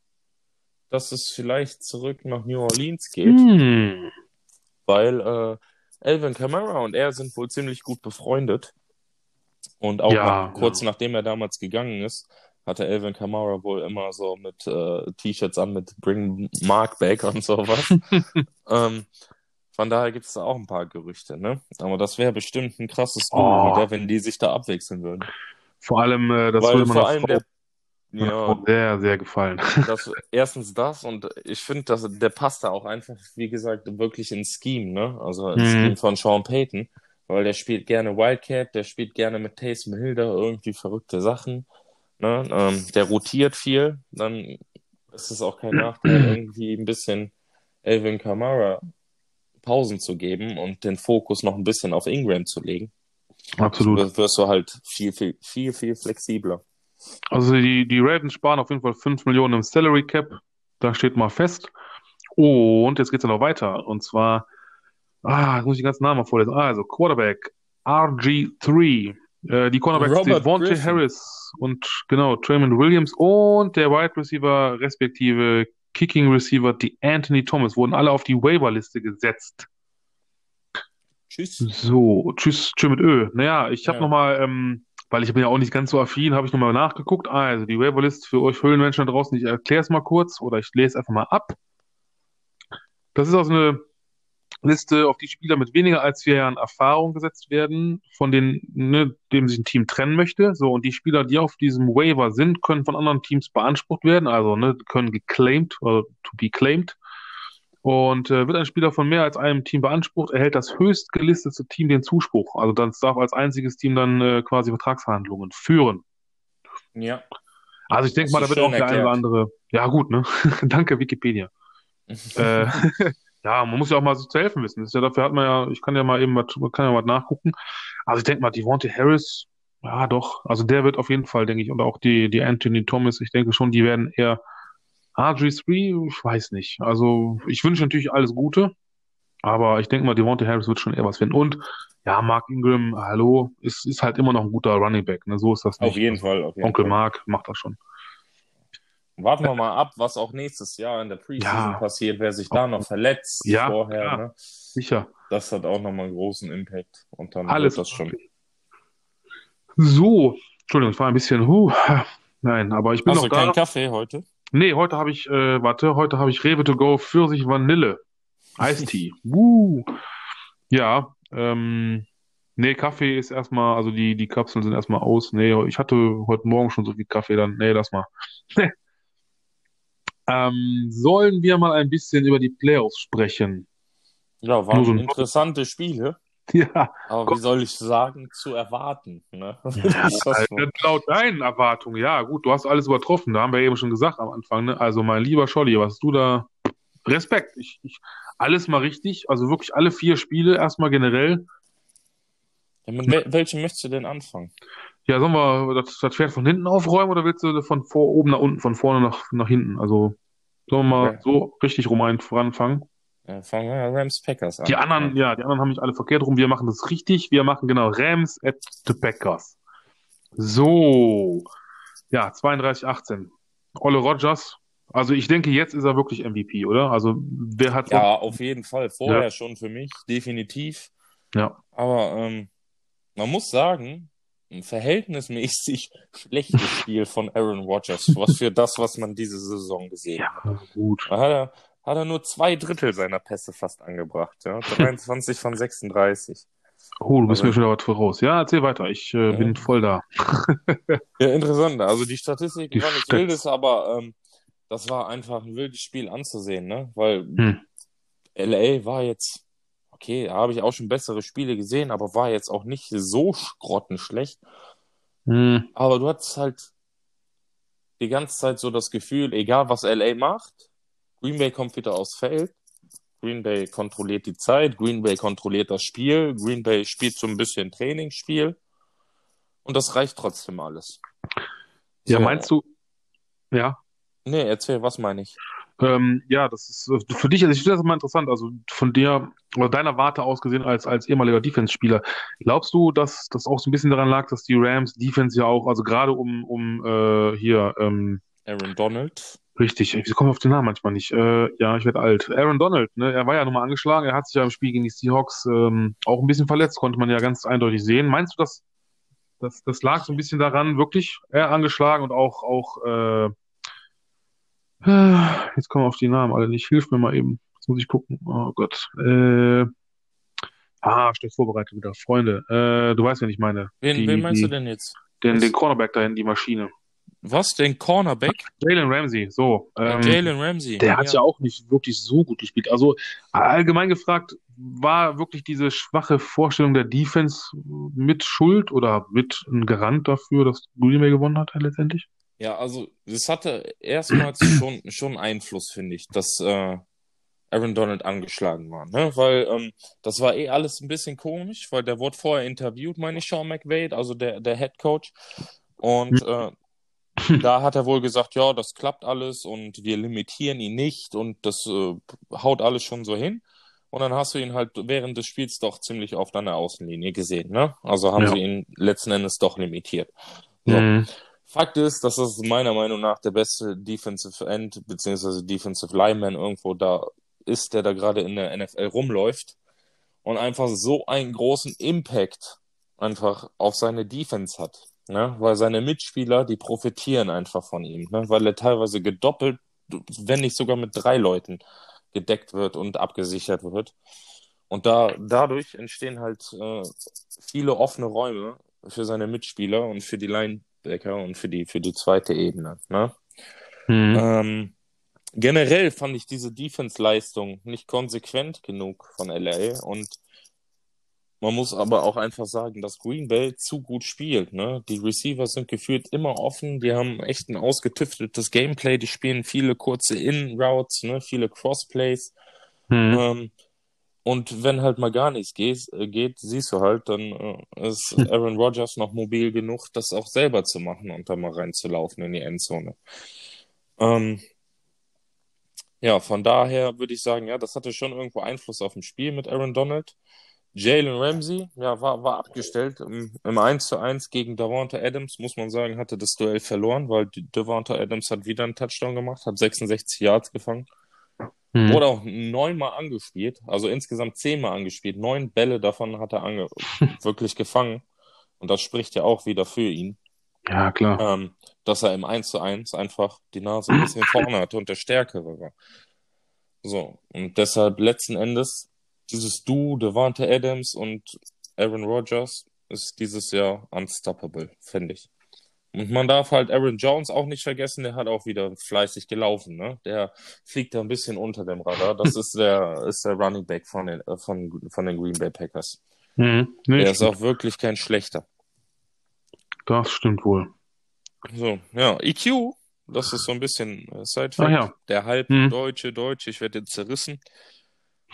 dass es vielleicht zurück nach New Orleans geht, Hm. weil äh, Alvin Kamara und er sind wohl ziemlich gut befreundet. Und auch Ja, nach, kurz ja. nachdem er damals gegangen ist, hatte Alvin Kamara wohl immer so mit äh, T-Shirts an mit Bring Mark back und sowas. ähm, von daher gibt es da auch ein paar Gerüchte, ne? Aber das wäre bestimmt ein krasses Duo Oh. wenn die sich da abwechseln würden. Vor allem, äh, das Weil würde vor meiner allem der, ja, sehr, sehr gefallen. das, erstens das und ich finde, dass der passt da auch einfach, wie gesagt, wirklich ins Scheme, ne? Also ins Mhm. Scheme von Sean Payton, weil der spielt gerne Wildcat, der spielt gerne mit Taysom Hill da irgendwie verrückte Sachen, ne? Ähm, der rotiert viel, dann ist es auch kein Nachteil, irgendwie ein bisschen Elvin Kamara Pausen zu geben und den Fokus noch ein bisschen auf Ingram zu legen. Absolut. So wirst du halt viel, viel, viel, viel flexibler. Also die, die Ravens sparen auf jeden Fall 5 Millionen im Salary Cap. Da steht mal fest. Und jetzt geht's ja noch weiter. Und zwar, ah, jetzt muss ich den ganzen Namen mal vorlesen. Ah, also Quarterback RG3. Äh, die Cornerbacks Devontae Griffin. Harris und genau, Trayman Williams und der Wide Receiver respektive Kicking Receiver, die Anthony Thomas, wurden alle auf die Waiver-Liste gesetzt. Tschüss. So, tschüss, tschüss mit Ö. Naja, ich habe Ja. nochmal, ähm, weil ich bin ja auch nicht ganz so affin, habe ich nochmal nachgeguckt. Also die Waiverlist für euch Höhlenmenschen da draußen, ich erkläre es mal kurz oder ich lese einfach mal ab. Das ist also eine Liste, auf die Spieler mit weniger als vier Jahren Erfahrung gesetzt werden, von denen, ne, dem sich ein Team trennen möchte. So, und die Spieler, die auf diesem Waiver sind, können von anderen Teams beansprucht werden, also ne, können geclaimed oder to be claimed. Und äh, wird ein Spieler von mehr als einem Team beansprucht, erhält das höchst gelistete Team den Zuspruch. Also das darf als einziges Team dann äh, quasi Vertragsverhandlungen führen. Ja. Also ich denke mal, da wird auch der eine oder andere. Ja, gut, ne? Danke, Wikipedia. Äh, ja, man muss ja auch mal so zu helfen wissen. Ist ja, dafür hat man ja, ich kann ja mal eben was, man kann ja mal nachgucken. Also ich denke mal, Devontae Harris, ja doch, also der wird auf jeden Fall, denke ich, und auch die, die Anthony Thomas, ich denke schon, die werden eher RG3, ich weiß nicht. Also ich wünsche natürlich alles Gute, aber ich denke mal, Devontae Harris wird schon eher was finden. Und ja, Mark Ingram, hallo, ist, ist halt immer noch ein guter Running Back, ne? So ist das Auf nicht. jeden Fall, auf jeden Onkel Fall. Mark macht das schon. Warten wir mal ab, was auch nächstes Jahr in der Preseason Ja. passiert, wer sich da noch verletzt Ja, vorher. klar. Ne? Sicher. Das hat auch nochmal einen großen Impact. Und dann Alles das schon. So, Entschuldigung, ich war ein bisschen, huh, nein, aber ich bin Hast noch du keinen da. Kaffee heute? Nee, heute habe ich, äh, warte, heute habe ich Rewe to go Pfirsich Vanille. Eistee. Woo. Ja, ähm, nee, Kaffee ist erstmal, also die, die Kapseln sind erstmal aus. Nee, ich hatte heute Morgen schon so viel Kaffee, dann, nee, lass mal. Ähm, sollen wir mal ein bisschen über die Playoffs sprechen? Ja, so waren ein- interessante Spiele. Ja, Aber wie soll ich sagen, zu erwarten. Ne? Das ist das Alter, laut deinen Erwartungen, ja, gut, du hast alles übertroffen, da haben wir eben schon gesagt am Anfang, ne? Also mein lieber Scholli, was du da, Respekt, ich, ich, alles mal richtig, also wirklich alle vier Spiele erstmal generell. Ja, mit wel welchem möchtest du denn anfangen? Ja, sollen wir das, das Pferd von hinten aufräumen oder willst du von vor oben nach unten, von vorne nach, nach hinten? Also sollen wir mal Ja. so richtig rum ein, voranfangen? Ja, fangen wir Rams Packers an. Die anderen, ja, die anderen haben nicht alle verkehrt rum, wir machen das richtig, wir machen genau Rams at the Packers. So, ja, 32-18. Olle Rogers, also ich denke, jetzt ist er wirklich MVP, oder? Also wer hat Ja, auf jeden Fall. Vorher Ja. schon für mich, definitiv. Ja. Aber ähm, man muss sagen, ein verhältnismäßig schlechtes Spiel von Aaron Rodgers, was für das, was man diese Saison gesehen hat. Ja, gut. Da hat er, hat er nur zwei Drittel seiner Pässe fast angebracht. Ja? 23 von 36. Oh, du bist Also- mir schon was voraus. Ja, erzähl weiter, ich äh, Ja. bin voll da. Ja, interessant. Also die Statistiken Die waren nicht Stats. wildes, aber ähm, das war einfach ein wildes Spiel anzusehen, ne? Weil Hm. LA war jetzt, okay, da habe ich auch schon bessere Spiele gesehen, aber war jetzt auch nicht so grottenschlecht. Hm. Aber du hattest halt die ganze Zeit so das Gefühl, egal was LA macht, Green Bay kommt wieder aufs Feld. Green Bay kontrolliert die Zeit, Green Bay kontrolliert das Spiel, Green Bay spielt so ein bisschen Trainingsspiel und das reicht trotzdem alles. Ja, So. meinst du, ja, Nee, erzähl, was meine ich? Ähm, ja, das ist für dich, also ich finde das immer interessant, also von dir oder deiner Warte aus gesehen als, als ehemaliger Defense-Spieler. Glaubst du, dass das auch so ein bisschen daran lag, dass die Rams Defense ja auch, also gerade um, um äh, hier, ähm, Aaron Donald. Richtig, ich komme auf den Namen manchmal nicht. Äh, ja, ich werde alt. Aaron Donald, ne, er war ja nochmal angeschlagen, er hat sich ja im Spiel gegen die Seahawks ähm, auch ein bisschen verletzt, konnte man ja ganz eindeutig sehen. Meinst du, dass das, das lag so ein bisschen daran, wirklich er angeschlagen und auch, auch äh, Jetzt kommen wir auf die Namen alle nicht. Hilf mir mal eben. Jetzt muss ich gucken. Oh Gott. Äh, ah, schlecht vorbereitet wieder. Freunde, äh, du weißt, wen ich meine. Wen, Die, wen meinst du die, denn jetzt? den, den Cornerback dahin, die Maschine. Was? Den Cornerback? Jalen Ramsey, so. Äh, Ähm, Jalen Ramsey. der hat Ja. ja auch nicht wirklich so gut gespielt. Also allgemein gefragt, war wirklich diese schwache Vorstellung der Defense mit Schuld oder mit ein Garant dafür, dass Green Bay gewonnen hat letztendlich? Ja, also das hatte erstmals schon, schon Einfluss, finde ich, dass äh, Aaron Donald angeschlagen war. Ne? Weil ähm, das war eh alles ein bisschen komisch, weil der wurde vorher interviewt, meine ich, Sean McVay, also der, der Head Coach. Und äh, da hat er wohl gesagt, ja, das klappt alles und wir limitieren ihn nicht und das äh, haut alles schon so hin. Und dann hast du ihn halt während des Spiels doch ziemlich oft an der Außenlinie gesehen, ne? Also haben Ja. sie ihn letzten Endes doch limitiert. So. Mhm. Fakt ist, dass das meiner Meinung nach der beste Defensive End beziehungsweise Defensive Lineman irgendwo da ist, der da gerade in der NFL rumläuft und einfach so einen großen Impact einfach auf seine Defense hat. Ne? Weil seine Mitspieler, die profitieren einfach von ihm, ne? weil er teilweise gedoppelt, wenn nicht sogar mit drei Leuten gedeckt wird und abgesichert wird. Und da, dadurch entstehen halt äh, viele offene Räume für seine Mitspieler und für die Linebacker und für die, für die zweite Ebene. Ne? Mhm. Ähm, generell fand ich diese Defense-Leistung nicht konsequent genug von LA und man muss aber auch einfach sagen, dass Green Bay zu gut spielt. Ne? Die Receiver sind gefühlt immer offen, die haben echt ein ausgetüftetes Gameplay, die spielen viele kurze In-Routes, ne? viele Crossplays. Mhm. Ähm, und wenn halt mal gar nichts geht, äh, geht siehst du halt, dann äh, ist Aaron Rodgers noch mobil genug, das auch selber zu machen und da mal reinzulaufen in die Endzone. Ähm, ja, von daher würde ich sagen, ja, das hatte schon irgendwo Einfluss auf dem Spiel mit Aaron Donald. Jalen Ramsey, ja, war, war abgestellt im, im 1 zu 1 gegen Davante Adams, muss man sagen, hatte das Duell verloren, weil Davante Adams hat wieder einen Touchdown gemacht, hat 66 Yards gefangen. Mhm. Wurde auch neunmal angespielt, also insgesamt zehnmal angespielt. Neun Bälle davon hat er ange wirklich gefangen. Und das spricht ja auch wieder für ihn, Ja, klar. ähm, dass er im 1 zu 1 einfach die Nase ein bisschen vorne hatte und der Stärkere war. So, und deshalb letzten Endes dieses Duo Devante Adams und Aaron Rodgers ist dieses Jahr unstoppable, finde ich. Und man darf halt Aaron Jones auch nicht vergessen, der hat auch wieder fleißig gelaufen, ne? Der fliegt da ein bisschen unter dem Radar. Das ist der, ist der Running Back von den, von, von den Green Bay Packers. Mhm. Der ist auch wirklich kein schlechter. Das stimmt wohl. So, ja, EQ, das ist so ein bisschen äh, Side-Fact. ja. Der halb Mhm. Deutsche, Deutsche, ich werde jetzt zerrissen.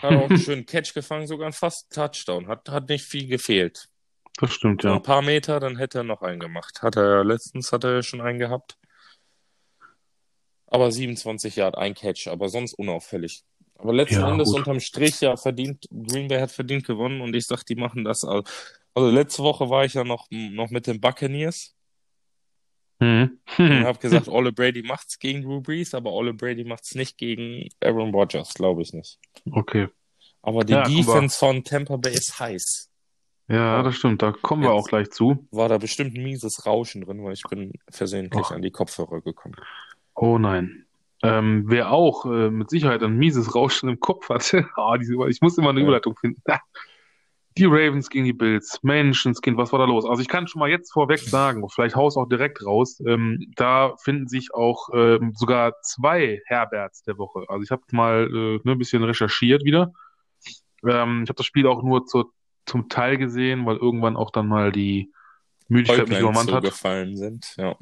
Hat auch einen schönen Catch gefangen, sogar einen fast Touchdown. Hat, hat nicht viel gefehlt. Das stimmt, ja. ein paar Meter, dann hätte er noch einen gemacht. Hat er letztens hat er ja schon einen gehabt. Aber 27 Yard, ein Catch, aber sonst unauffällig. Aber letzten Ja, Endes gut. unterm Strich ja verdient, Green Bay hat verdient gewonnen und ich sag, die machen das. Also, also letzte Woche war ich ja noch, noch mit den Buccaneers Mhm. und habe gesagt, Ole Brady macht's gegen Drew Brees, aber Ole Brady macht's nicht gegen Aaron Rodgers, glaube ich nicht. Okay. Aber die Ja. Defense von Tampa Bay ist heiß. Ja, das stimmt. Da kommen wir Jetzt. auch gleich zu. War da bestimmt ein mieses Rauschen drin, weil ich bin versehentlich Och. an die Kopfhörer gekommen. Oh nein. Ähm, wer auch äh, mit Sicherheit ein mieses Rauschen im Kopf hatte, ah, diese, ich muss immer eine Ja. Überleitung finden. Die Ravens gegen die Bills. Menschenskind, was war da los? Also ich kann schon mal jetzt vorweg sagen, vielleicht haus auch direkt raus, ähm, da finden sich auch ähm, sogar zwei Herberts der Woche. Also ich habe mal äh, ne, ein bisschen recherchiert wieder. Ähm, ich habe das Spiel auch nur zur, zum Teil gesehen, weil irgendwann auch dann mal die Müdigkeit mich übermannt hat. zugefallen sind, ja.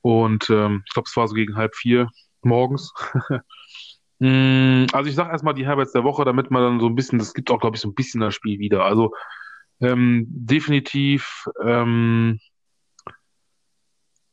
Und ähm, ich glaube, es war so gegen halb vier morgens. Mm, Also ich sage erstmal die Herberts der Woche, damit man dann so ein bisschen, das gibt auch, glaube ich, so ein bisschen das Spiel wieder. Also ähm, definitiv ähm,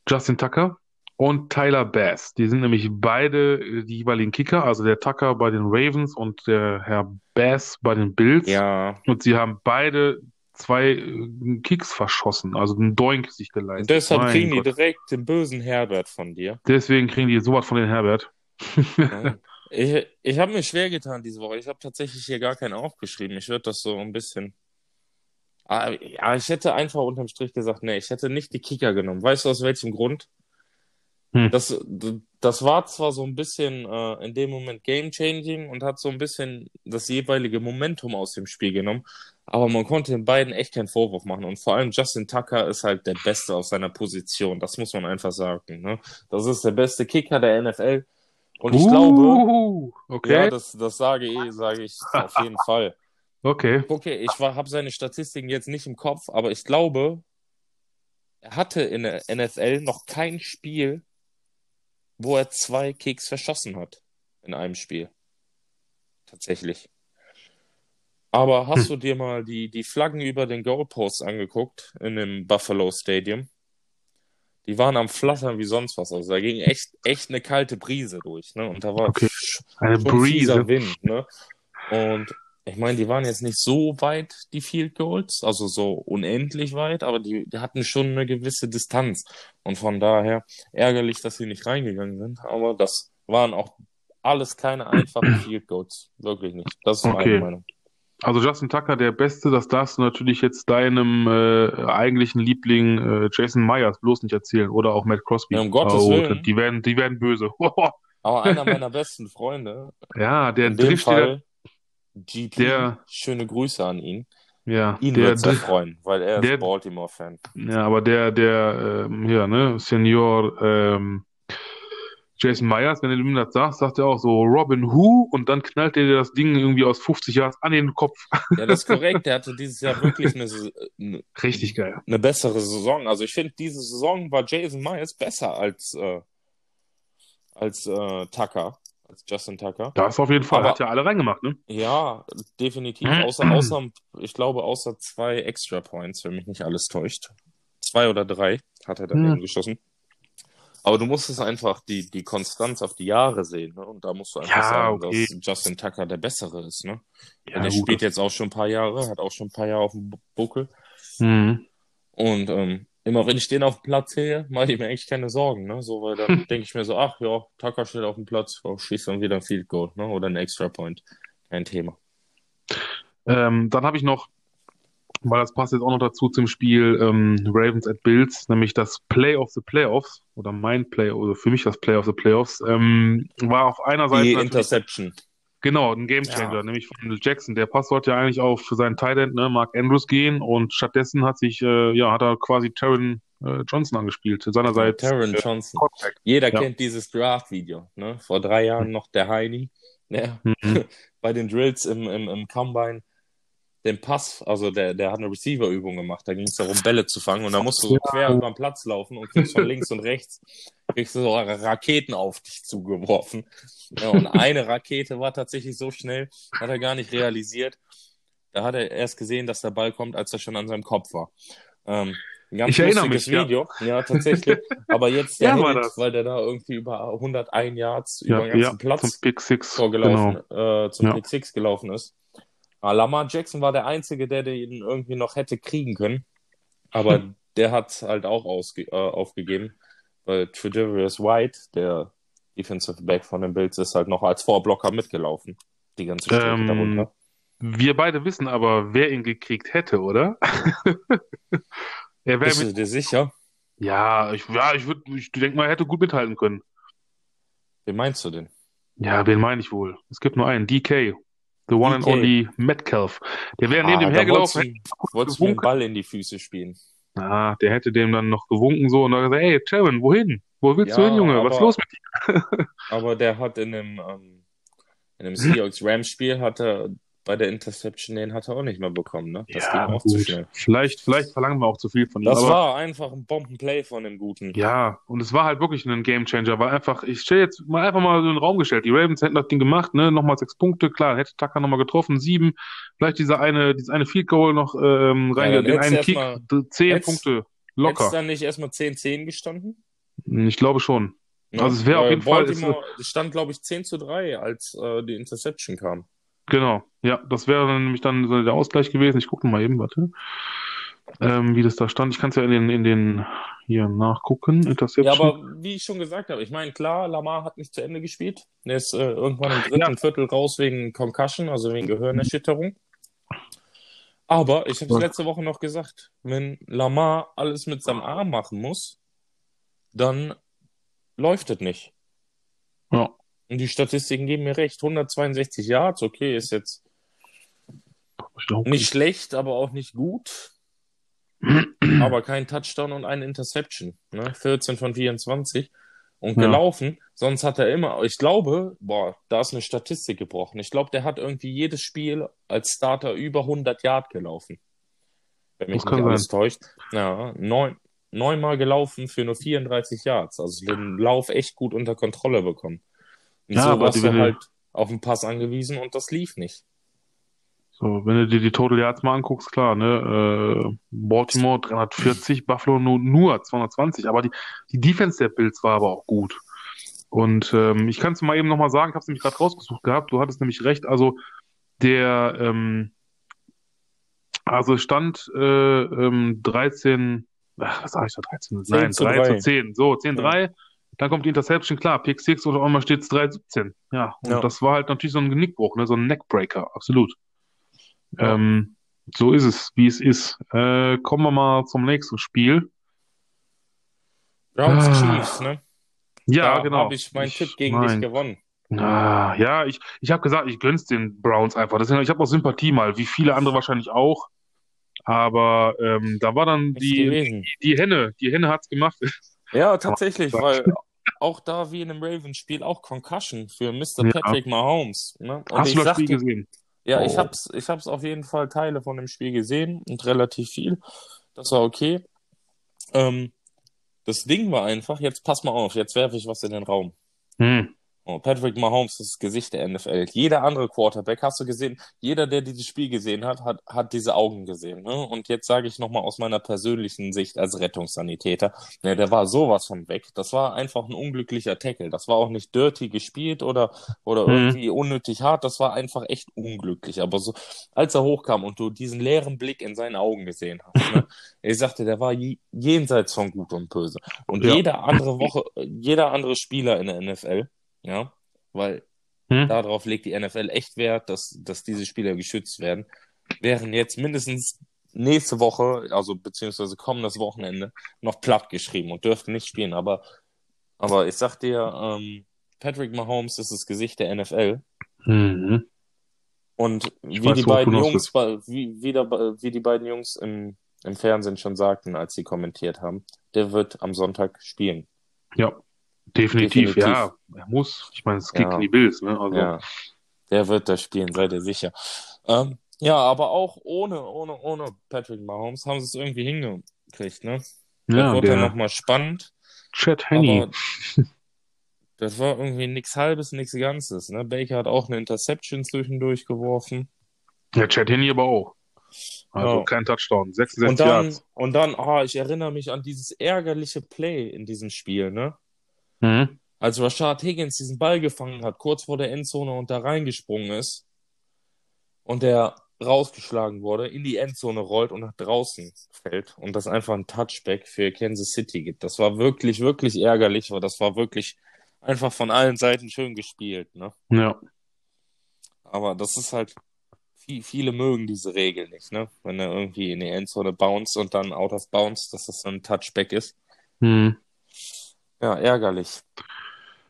Justin Tucker, und Tyler Bass. Die sind nämlich beide äh, die jeweiligen Kicker, also der Tucker bei den Ravens und der Herr Bass bei den Bills. Ja. Und sie haben beide zwei äh, Kicks verschossen, also einen Doink sich geleistet. Deshalb Mein kriegen die Gott. direkt den bösen Herbert von dir. Deswegen kriegen die sowas von den Herbert. Ich, ich habe mir schwer getan diese Woche. Ich habe tatsächlich hier gar keinen aufgeschrieben. Ich würde das so ein bisschen. Ah, Ja, ich hätte einfach unterm Strich gesagt, nee, ich hätte nicht die Kicker genommen. Weißt du aus welchem Grund? Hm. Das, das war zwar so ein bisschen äh, in dem Moment game-changing und hat so ein bisschen das jeweilige Momentum aus dem Spiel genommen, aber man konnte den beiden echt keinen Vorwurf machen. Und vor allem Justin Tucker ist halt der Beste auf seiner Position. Das muss man einfach sagen. Ne? Das ist der beste Kicker der NFL. Und ich glaube, Uh, okay. ja, das, das sage ich, sage ich auf jeden Fall. okay. Okay, ich habe seine Statistiken jetzt nicht im Kopf, aber ich glaube, er hatte in der NFL noch kein Spiel, wo er zwei Kicks verschossen hat in einem Spiel. Tatsächlich. Aber hast du dir mal die, die Flaggen über den Goalposts angeguckt in dem Buffalo Stadium? Die waren am Flattern wie sonst was. Also da ging echt, echt eine kalte Brise durch, ne? Und da war Okay. Eine Breeze. Wind, ne? Und ich meine, die waren jetzt nicht so weit, die Field Goals, also so unendlich weit, aber die, die hatten schon eine gewisse Distanz. Und von daher ärgerlich, dass sie nicht reingegangen sind. Aber das waren auch alles keine einfachen Field Goals. Wirklich nicht. Das ist meine Okay. Meinung. Also Justin Tucker, der Beste, das darfst du natürlich jetzt deinem äh, eigentlichen Liebling äh, Jason Myers bloß nicht erzählen oder auch Matt Crosby. Ja, um Gottes oh, Willen. Die werden, die werden böse. Aber einer meiner besten Freunde, ja, der in dem Fall GP, der- schöne Grüße an ihn. ja, Ihn der, wird's der, erfreuen, weil er der- ist Baltimore-Fan. ja, aber der, der, ähm, hier, ne, Senior, ähm, Jason Myers, wenn du ihm das sagst, sagt er auch so Robin Who und dann knallt er dir das Ding irgendwie aus 50 Jahren an den Kopf. Ja, das ist korrekt. Der hatte dieses Jahr wirklich eine, eine, Richtig geil. eine bessere Saison. Also ich finde, diese Saison war Jason Myers besser als, äh, als äh, Tucker, als Justin Tucker. Das auf jeden Fall. Aber- Hat ja alle reingemacht, ne? Ja, definitiv. Außer, außer, ich glaube, außer zwei Extra Points, wenn mich nicht alles täuscht. Zwei oder drei hat er daneben Mhm. geschossen. Aber du musst es einfach die, die Konstanz auf die Jahre sehen, ne? Und da musst du einfach Ja, sagen, okay. dass Justin Tucker der Bessere ist, ne? Ja, der gut. spielt jetzt auch schon ein paar Jahre, hat auch schon ein paar Jahre auf dem Buckel. Mhm. Und ähm, immer wenn ich den auf dem Platz sehe, mache ich mir eigentlich keine Sorgen, ne? So, weil dann denke ich mir so, ach ja, Tucker steht auf dem Platz, oh, schießt dann wieder ein Field Goal, ne? Oder ein Extra Point. Kein Thema. Ähm, dann habe ich noch, weil das passt jetzt auch noch dazu zum Spiel ähm, Ravens at Bills, nämlich das Play of the Playoffs oder mein Play oder für mich das Play of the Playoffs ähm, war auf einer Seite Die Interception. genau ein Gamechanger, Ja. nämlich von Jackson. Der Pass sollte ja eigentlich auf für seinen Tight End, ne, Mark Andrews gehen und stattdessen hat sich äh, ja hat er quasi Taron äh, Johnson angespielt. Seinerseits Taron äh, Johnson. Contact. Jeder Ja. kennt dieses Draft-Video, ne? Vor drei Jahren noch der Heini, der Mhm. bei den Drills im, im, im Combine den Pass, also der, der hat eine Receiver-Übung gemacht. Da ging es darum, Bälle zu fangen und da musst du so quer über den Platz laufen und kriegst von links und rechts kriegst du so Raketen auf dich zugeworfen. Ja, und eine Rakete war tatsächlich so schnell, hat er gar nicht realisiert. Da hat er erst gesehen, dass der Ball kommt, als er schon an seinem Kopf war. Ähm, ein ganz Ich erinnere lustiges mich, ja. Video. Ja, tatsächlich. Aber jetzt der Ja, Hit, weil der da irgendwie über 101 Yards Ja, über den ganzen ja, Platz zum Pick Six. vorgelaufen, äh, zum Ja. Pick Six gelaufen ist. Ah, Lamar Jackson war der Einzige, der den irgendwie noch hätte kriegen können. Aber der hat halt auch ausge äh, aufgegeben, weil Tredavious White, der Defensive Back von den Bills, ist halt noch als Vorblocker mitgelaufen. Die ganze Strecke Ähm, darunter. Wir beide wissen aber, wer ihn gekriegt hätte, oder? er Bist mit du dir sicher? Ja, ich, ja, ich ich denke mal, er hätte gut mithalten können. Wen meinst du denn? Ja, wen meine ich wohl? Es gibt nur einen, DK. The one and DK. only Metcalf. Der wäre neben Ah, dem hergelaufen, wolltest du- du den. Ball in die Füße spielen. Ah, der hätte dem dann noch gewunken so und dann gesagt, hey, Taron, wohin? Wo willst du Ja, hin, Junge? Was ist aber- los mit dir? Aber der hat in dem, ähm, in dem Seahawks-Rams-Spiel hat er bei der Interception, den hat er auch nicht mehr bekommen, ne? Das ging auch zu gut. schnell. Vielleicht, vielleicht verlangen wir auch zu viel von ihm. Das war einfach ein Bombenplay von dem Guten. ja, und es war halt wirklich ein Gamechanger, weil einfach, ich stelle jetzt mal einfach mal so in den Raum gestellt, die Ravens hätten das Ding gemacht, ne, nochmal sechs Punkte, klar, hätte Tucker nochmal getroffen, sieben, vielleicht dieser eine, dieses eine Field Goal noch ähm, Ja, rein, dann den hättest einen Kick, d- zehn hättest- Punkte, locker. es dann nicht erstmal 10-10 gestanden? Ich glaube schon. Also es wäre auf jeden Fall. Baltimore es stand, glaube ich, 10 zu 3, als äh, die Interception kam. Genau, ja, das wäre dann nämlich dann so der Ausgleich gewesen. Ich gucke mal eben, warte, ähm, wie das da stand. Ich kann es ja in den, in den hier nachgucken. Ja, aber wie ich schon gesagt habe, ich meine, klar, Lamar hat nicht zu Ende gespielt. Er ist äh, irgendwann im dritten Ja. Viertel raus wegen Concussion, also wegen Gehirnerschütterung. Aber ich habe es letzte Woche noch gesagt, wenn Lamar alles mit seinem Arm machen muss, dann läuft es nicht. Ja. Und die Statistiken geben mir recht. 162 Yards, okay, ist jetzt Ich glaub, nicht schlecht, aber auch nicht gut. aber kein Touchdown und eine Interception. Ne? 14 von 24 und Ja. gelaufen. Sonst hat er immer, ich glaube, boah, da ist eine Statistik gebrochen. Ich glaube, der hat irgendwie jedes Spiel als Starter über 100 Yard gelaufen. Wenn mich Das nicht alles täuscht. Ja, neun, neunmal gelaufen für nur 34 Yards. Also den Lauf echt gut unter Kontrolle bekommen. Und Ja, so aber warst die- du halt auf den Pass angewiesen und das lief nicht. So, wenn du dir die Total Yards mal anguckst, klar, ne, äh, Baltimore 340, Buffalo nur, nur 220, aber die, die Defense der Bills war aber auch gut. Und ähm, ich kann es mal eben nochmal sagen, ich habe es nämlich gerade rausgesucht gehabt, du hattest nämlich recht, also der, ähm, also stand äh, ähm, 13, ach, was sag ich da, 13? 10 Nein, zu 3 3. zu 10, so, 10-3, dann kommt die Interception, klar, Pick 6 und auf einmal steht es 3-17. Ja, und Ja. das war halt natürlich so ein Genickbruch, ne, so ein Neckbreaker, absolut. Ja. Ähm, so ist es, wie es ist. Äh, kommen wir mal zum nächsten Spiel. Browns Ah. Chiefs, ne? Ja, da genau. habe ich meinen Ich Tipp gegen mein- dich gewonnen. Ah, ja, ich, ich habe gesagt, ich gönn's den Browns einfach. Deswegen, ich habe auch Sympathie mal, wie viele andere wahrscheinlich auch. Aber ähm, da war dann die, gewesen. die Henne, die Henne hat's gemacht. Ja, tatsächlich, weil auch da wie in einem Ravens-Spiel auch Concussion für Mr. Ja. Patrick Mahomes. Ne? Und Hast ich du das sag Spiel gesehen? Ja, Oh. ich hab's, ich hab's auf jeden Fall Teile von dem Spiel gesehen und relativ viel. Das war okay. Ähm, das Ding war einfach, jetzt pass mal auf, jetzt werfe ich was in den Raum. Hm. Oh, Patrick Mahomes ist das Gesicht der NFL. Jeder andere Quarterback, hast du gesehen, jeder, der dieses Spiel gesehen hat, hat, hat diese Augen gesehen. Ne? Und jetzt sage ich nochmal aus meiner persönlichen Sicht als Rettungssanitäter, ne, der war sowas von weg. Das war einfach ein unglücklicher Tackle. Das war auch nicht dirty gespielt oder, oder Mhm. irgendwie unnötig hart. Das war einfach echt unglücklich. Aber so, als er hochkam und du diesen leeren Blick in seinen Augen gesehen hast, ne? ich sagte, der war je, jenseits von Gut und Böse. Und Ja. jede andere Woche, jeder andere Spieler in der NFL, ja, weil Hm? darauf legt die NFL echt Wert, dass, dass diese Spieler geschützt werden, wären jetzt mindestens nächste Woche, also beziehungsweise kommendes Wochenende, noch platt geschrieben und dürften nicht spielen. Aber, aber ich sag dir, ähm, Patrick Mahomes ist das Gesicht der NFL. Mhm. Und wie weiß, die beiden Jungs, bei- wie, wie, der, wie die beiden Jungs im, im Fernsehen schon sagten, als sie kommentiert haben, der wird am Sonntag spielen. Ja, definitiv, Definitiv. ja. Er muss. Ich meine, es geht Ja. die Bills, ne? Also, Ja, der wird da spielen, seid ihr sicher. Ähm, ja, aber auch ohne, ohne, ohne Patrick Mahomes haben sie es irgendwie hingekriegt, ne? Das ja, wurde dann nochmal spannend, Chad Henne. aber das war irgendwie nichts Halbes, nichts Ganzes, ne? Baker hat auch eine Interception zwischendurch geworfen. Ja, Chad Henne aber auch. Also Ja. kein Touchdown. 66 Und dann, Yards. und dann, ah, ich erinnere mich an dieses ärgerliche Play in diesem Spiel, ne? Mhm. Als Rashad Higgins diesen Ball gefangen hat, kurz vor der Endzone und da reingesprungen ist und der rausgeschlagen wurde, in die Endzone rollt und nach draußen fällt und das einfach ein Touchback für Kansas City gibt. Das war wirklich, wirklich ärgerlich, weil das war wirklich einfach von allen Seiten schön gespielt, ne? Ja. Aber das ist halt, viel, viele mögen diese Regel nicht, ne? Wenn er irgendwie in die Endzone bounce und dann out of bounds, dass das so ein Touchback ist. Mhm. Ja, ärgerlich.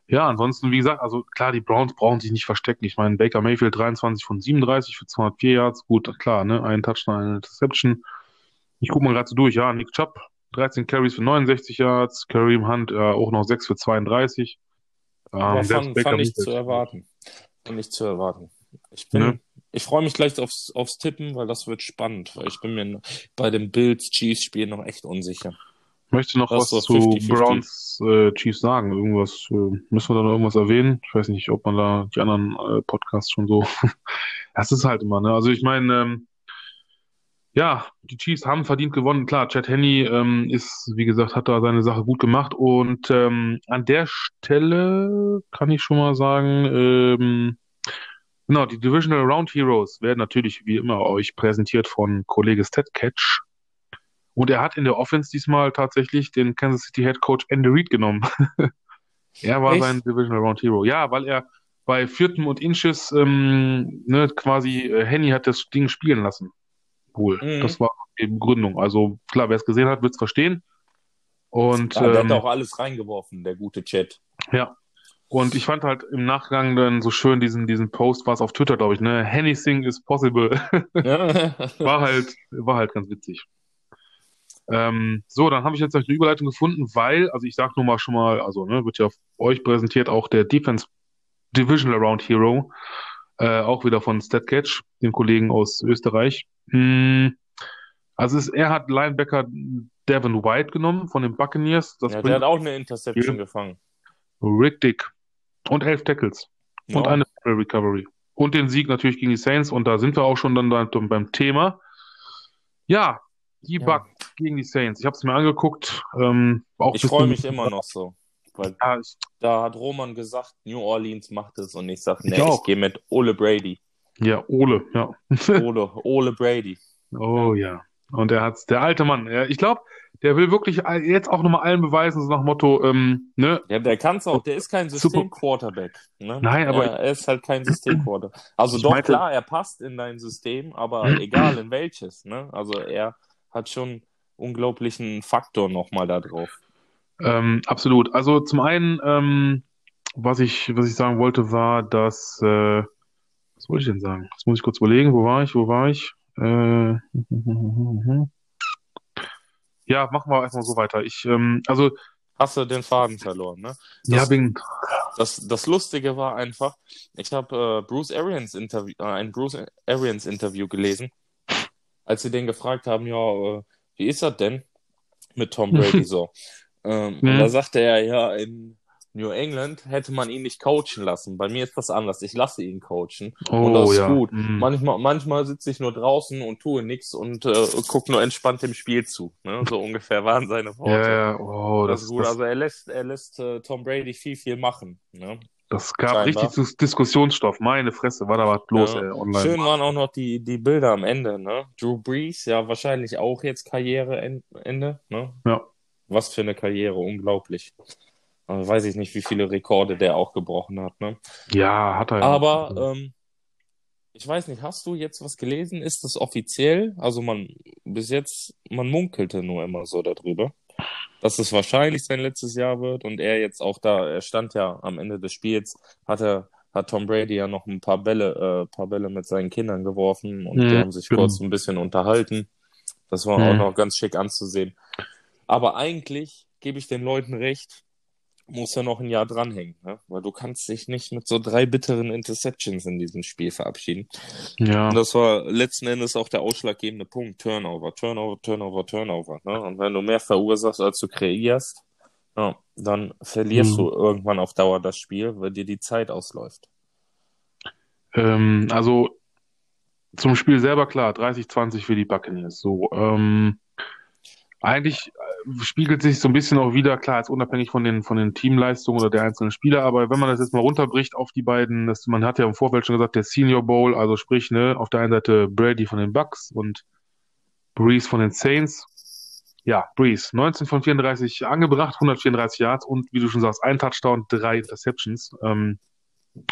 Ja, ansonsten, wie gesagt, also klar, die Browns brauchen sich nicht verstecken. Ich meine, Baker Mayfield 23 von 37 für 204 Yards. Gut, klar, ne? Ein Touchdown, eine Interception. Ich gucke mal gerade so durch. Ja, Nick Chubb, 13 Carries für 69 Yards. Kareem Hunt äh, auch noch 6 für 32. Ähm, Aber fand, fand ich zu erwarten. Fand ich zu erwarten. Ich bin, Ne? ich freue mich gleich aufs, aufs Tippen, weil das wird spannend, weil ich bin mir bei dem Bills Chiefs Spiel noch echt unsicher. Möchte noch was so zu 50-50. Browns äh, Chiefs sagen? Irgendwas, äh, müssen wir da noch irgendwas erwähnen? Ich weiß nicht, ob man da die anderen äh, Podcasts schon so. Das ist halt immer, ne? Also ich meine, ähm, Ja, die Chiefs haben verdient gewonnen. Klar, Chad Henne ähm, ist, wie gesagt, hat da seine Sache gut gemacht. Und ähm, an der Stelle kann ich schon mal sagen, ähm, genau, die Divisional Round Heroes werden natürlich wie immer euch präsentiert von Kollege Statcatch. Und er hat in der Offense diesmal tatsächlich den Kansas City Head Coach Andy Reid genommen. er war Echt? sein Divisional Round Hero. Ja, weil er bei vierten und Inches ähm, ne, quasi äh, Henny hat das Ding spielen lassen. Wohl. Mhm. Das war die Begründung. Also klar, wer es gesehen hat, wird es verstehen. Und Ja, der ähm, hat auch alles reingeworfen, der gute Chat. ja. Und ich fand halt im Nachgang dann so schön diesen, diesen Post, war es auf Twitter, glaube ich, ne? Anything is possible. Ja. War halt, war halt ganz witzig. Ähm, so, dann habe ich jetzt eine Überleitung gefunden, weil, also ich sag nur mal schon mal, also ne, wird ja euch präsentiert, auch der Defense Divisional Round Hero, äh, auch wieder von StatCatch, dem Kollegen aus Österreich. Hm, also es, er hat Linebacker Devin White genommen von den Buccaneers. Das Ja, der hat auch eine Interception gefangen. Rick Dick und elf Tackles und Ja. eine Fumble Recovery. Und den Sieg natürlich gegen die Saints. Und da sind wir auch schon dann beim, beim Thema. Ja, die Ja. Bucks gegen die Saints. Ich habe es mir angeguckt. Ähm, Ich freue mich immer noch so. Weil Ja, ich, da hat Roman gesagt, New Orleans macht es und ich sage, Ich nee, ich auch. gehe mit Ole Brady. ja, Ole, ja. Ole, Ole Brady. Oh ja. Und er hat's, der alte Mann. Ja, ich glaube, der will wirklich jetzt auch nochmal allen beweisen, so nach Motto, ähm, ne, Ja, der kann es auch, der ist kein. System-Quarterback. Ne? Nein, aber- er, er ist halt kein System-Quarterback. Also Ich doch, meinte- klar, er passt in dein System, aber egal in welches. Ne? Also er hat schon unglaublichen Faktor nochmal da drauf. Ähm, absolut. Also zum einen, ähm, was ich, was ich sagen wollte, war, dass, äh, was wollte ich denn sagen? Das muss ich kurz überlegen. Wo war ich? Wo war ich? Äh, ja, machen wir erstmal so weiter. Ich, ähm, also, Hast du den Faden verloren, ne? ja, Das- wegen, Das, das Lustige war einfach, ich habe äh, Bruce Arians Interview, äh, ein Bruce Arians Interview gelesen, als sie den gefragt haben, ja, äh, wie ist das denn mit Tom Brady so? ähm, Mhm. Und da sagte er, ja, in New England hätte man ihn nicht coachen lassen. Bei mir ist das anders. Ich lasse ihn coachen. und das oh ist ja. gut. Mm. Manchmal, manchmal sitze ich nur draußen und tue nichts und äh, gucke nur entspannt dem Spiel zu. Ne? So ungefähr waren seine Worte. Ja, ja, oh, Das das, ist gut. das, Also er lässt, er lässt äh, Tom Brady viel, viel machen. Ne? Das gab scheinbar. richtig Dis Diskussionsstoff. Meine Fresse, war da was los, Ja. ey, online. Schön waren auch noch die, die Bilder am Ende, ne? Drew Brees, ja, wahrscheinlich auch jetzt Karriereende, ne? Ja. Was für eine Karriere, unglaublich. Also weiß ich nicht, wie viele Rekorde der auch gebrochen hat, ne? Ja, hat er ja. Aber, ähm, ich weiß nicht, hast du jetzt was gelesen? Ist das offiziell? Also man, bis jetzt, man munkelte nur immer so darüber, dass es wahrscheinlich sein letztes Jahr wird und er jetzt auch da, er stand ja am Ende des Spiels, hat er, hat Tom Brady ja noch ein paar Bälle, äh, paar Bälle mit seinen Kindern geworfen und die Mhm, haben sich genau. kurz ein bisschen unterhalten. Das war auch Mhm. noch ganz schick anzusehen. Aber eigentlich gebe ich den Leuten recht, muss er noch ein Jahr dranhängen, ne? weil du kannst dich nicht mit so drei bitteren Interceptions in diesem Spiel verabschieden. ja. Und das war letzten Endes auch der ausschlaggebende Punkt. Turnover, Turnover, Turnover, Turnover. Ne? Und wenn du mehr verursachst, als du kreierst, ja, dann verlierst Mhm. du irgendwann auf Dauer das Spiel, weil dir die Zeit ausläuft. Ähm, also zum Spiel selber klar, 30-20 für die Buccaneers. So, ähm, eigentlich spiegelt sich so ein bisschen auch wieder, klar, jetzt unabhängig von den, von den Teamleistungen oder der einzelnen Spieler, aber wenn man das jetzt mal runterbricht auf die beiden, das, man hat ja im Vorfeld schon gesagt, der Senior Bowl, also sprich, ne, auf der einen Seite Brady von den Bucks und Breeze von den Saints. Ja, Breeze, 19 von 34 angebracht, 134 Yards und wie du schon sagst, ein Touchdown, drei Interceptions. Ähm,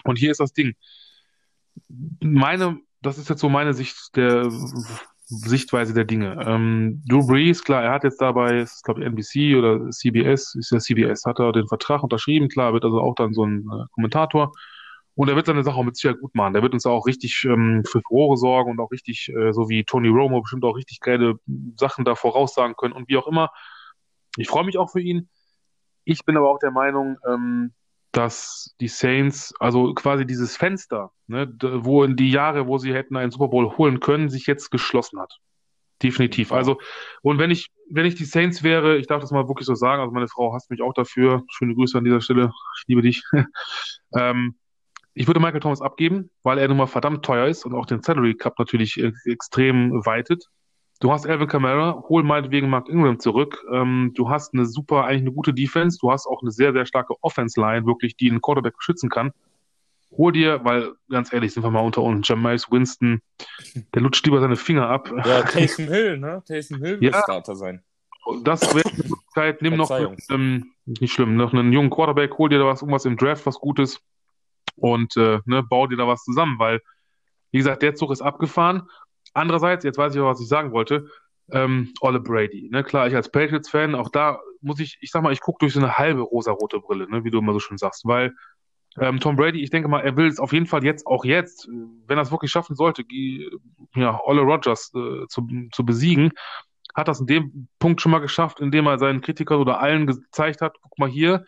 und hier ist das Ding. Meine, das ist jetzt so meine Sicht der Sichtweise der Dinge. Ähm, Drew Brees, klar, er hat jetzt dabei, ist glaube ich NBC oder CBS, ist ja CBS, hat er den Vertrag unterschrieben, klar, wird also auch dann so ein äh, Kommentator. Und er wird seine Sache auch mit Sicherheit gut machen. Der wird uns auch richtig ähm, für Furore sorgen und auch richtig, äh, so wie Tony Romo, bestimmt auch richtig geile Sachen da voraussagen können und wie auch immer. Ich freue mich auch für ihn. Ich bin aber auch der Meinung, ähm, dass die Saints, also quasi dieses Fenster, ne, wo in die Jahre, wo sie hätten einen Super Bowl holen können, sich jetzt geschlossen hat. Definitiv. Also, und wenn ich, wenn ich die Saints wäre, ich darf das mal wirklich so sagen, also meine Frau hasst mich auch dafür. Schöne Grüße an dieser Stelle. Ich liebe dich. ähm, ich würde Michael Thomas abgeben, weil er nun mal verdammt teuer ist und auch den Salary Cup natürlich extrem weitet. Du hast Alvin Kamara, hol meinetwegen Mark Ingram zurück. Ähm, du hast eine super, eigentlich eine gute Defense. Du hast auch eine sehr, sehr starke Offense-Line, wirklich, die einen Quarterback beschützen kann. Hol dir, weil, ganz ehrlich, sind wir mal unter uns, Jamais Winston, der lutscht lieber seine Finger ab. Ja, Taysom Hill, ne? Taysom Hill wird Ja. Starter sein. Das wäre die Möglichkeit. Nimm noch, ähm, nicht schlimm, noch einen jungen Quarterback, hol dir da was, irgendwas im Draft, was Gutes und äh, ne, bau dir da was zusammen, weil, wie gesagt, der Zug ist abgefahren. Andererseits, jetzt weiß ich auch, was ich sagen wollte, ähm, Olle Brady. Ne, klar, ich als Patriots-Fan, auch da muss ich, ich sag mal, ich gucke durch so eine halbe rosarote Brille, ne, wie du immer so schön sagst, weil ähm, Tom Brady, ich denke mal, er will es auf jeden Fall jetzt, auch jetzt, wenn er es wirklich schaffen sollte, ja, Olle Rodgers äh, zu, zu besiegen, hat das in dem Punkt schon mal geschafft, indem er seinen Kritikern oder allen gezeigt hat, guck mal hier,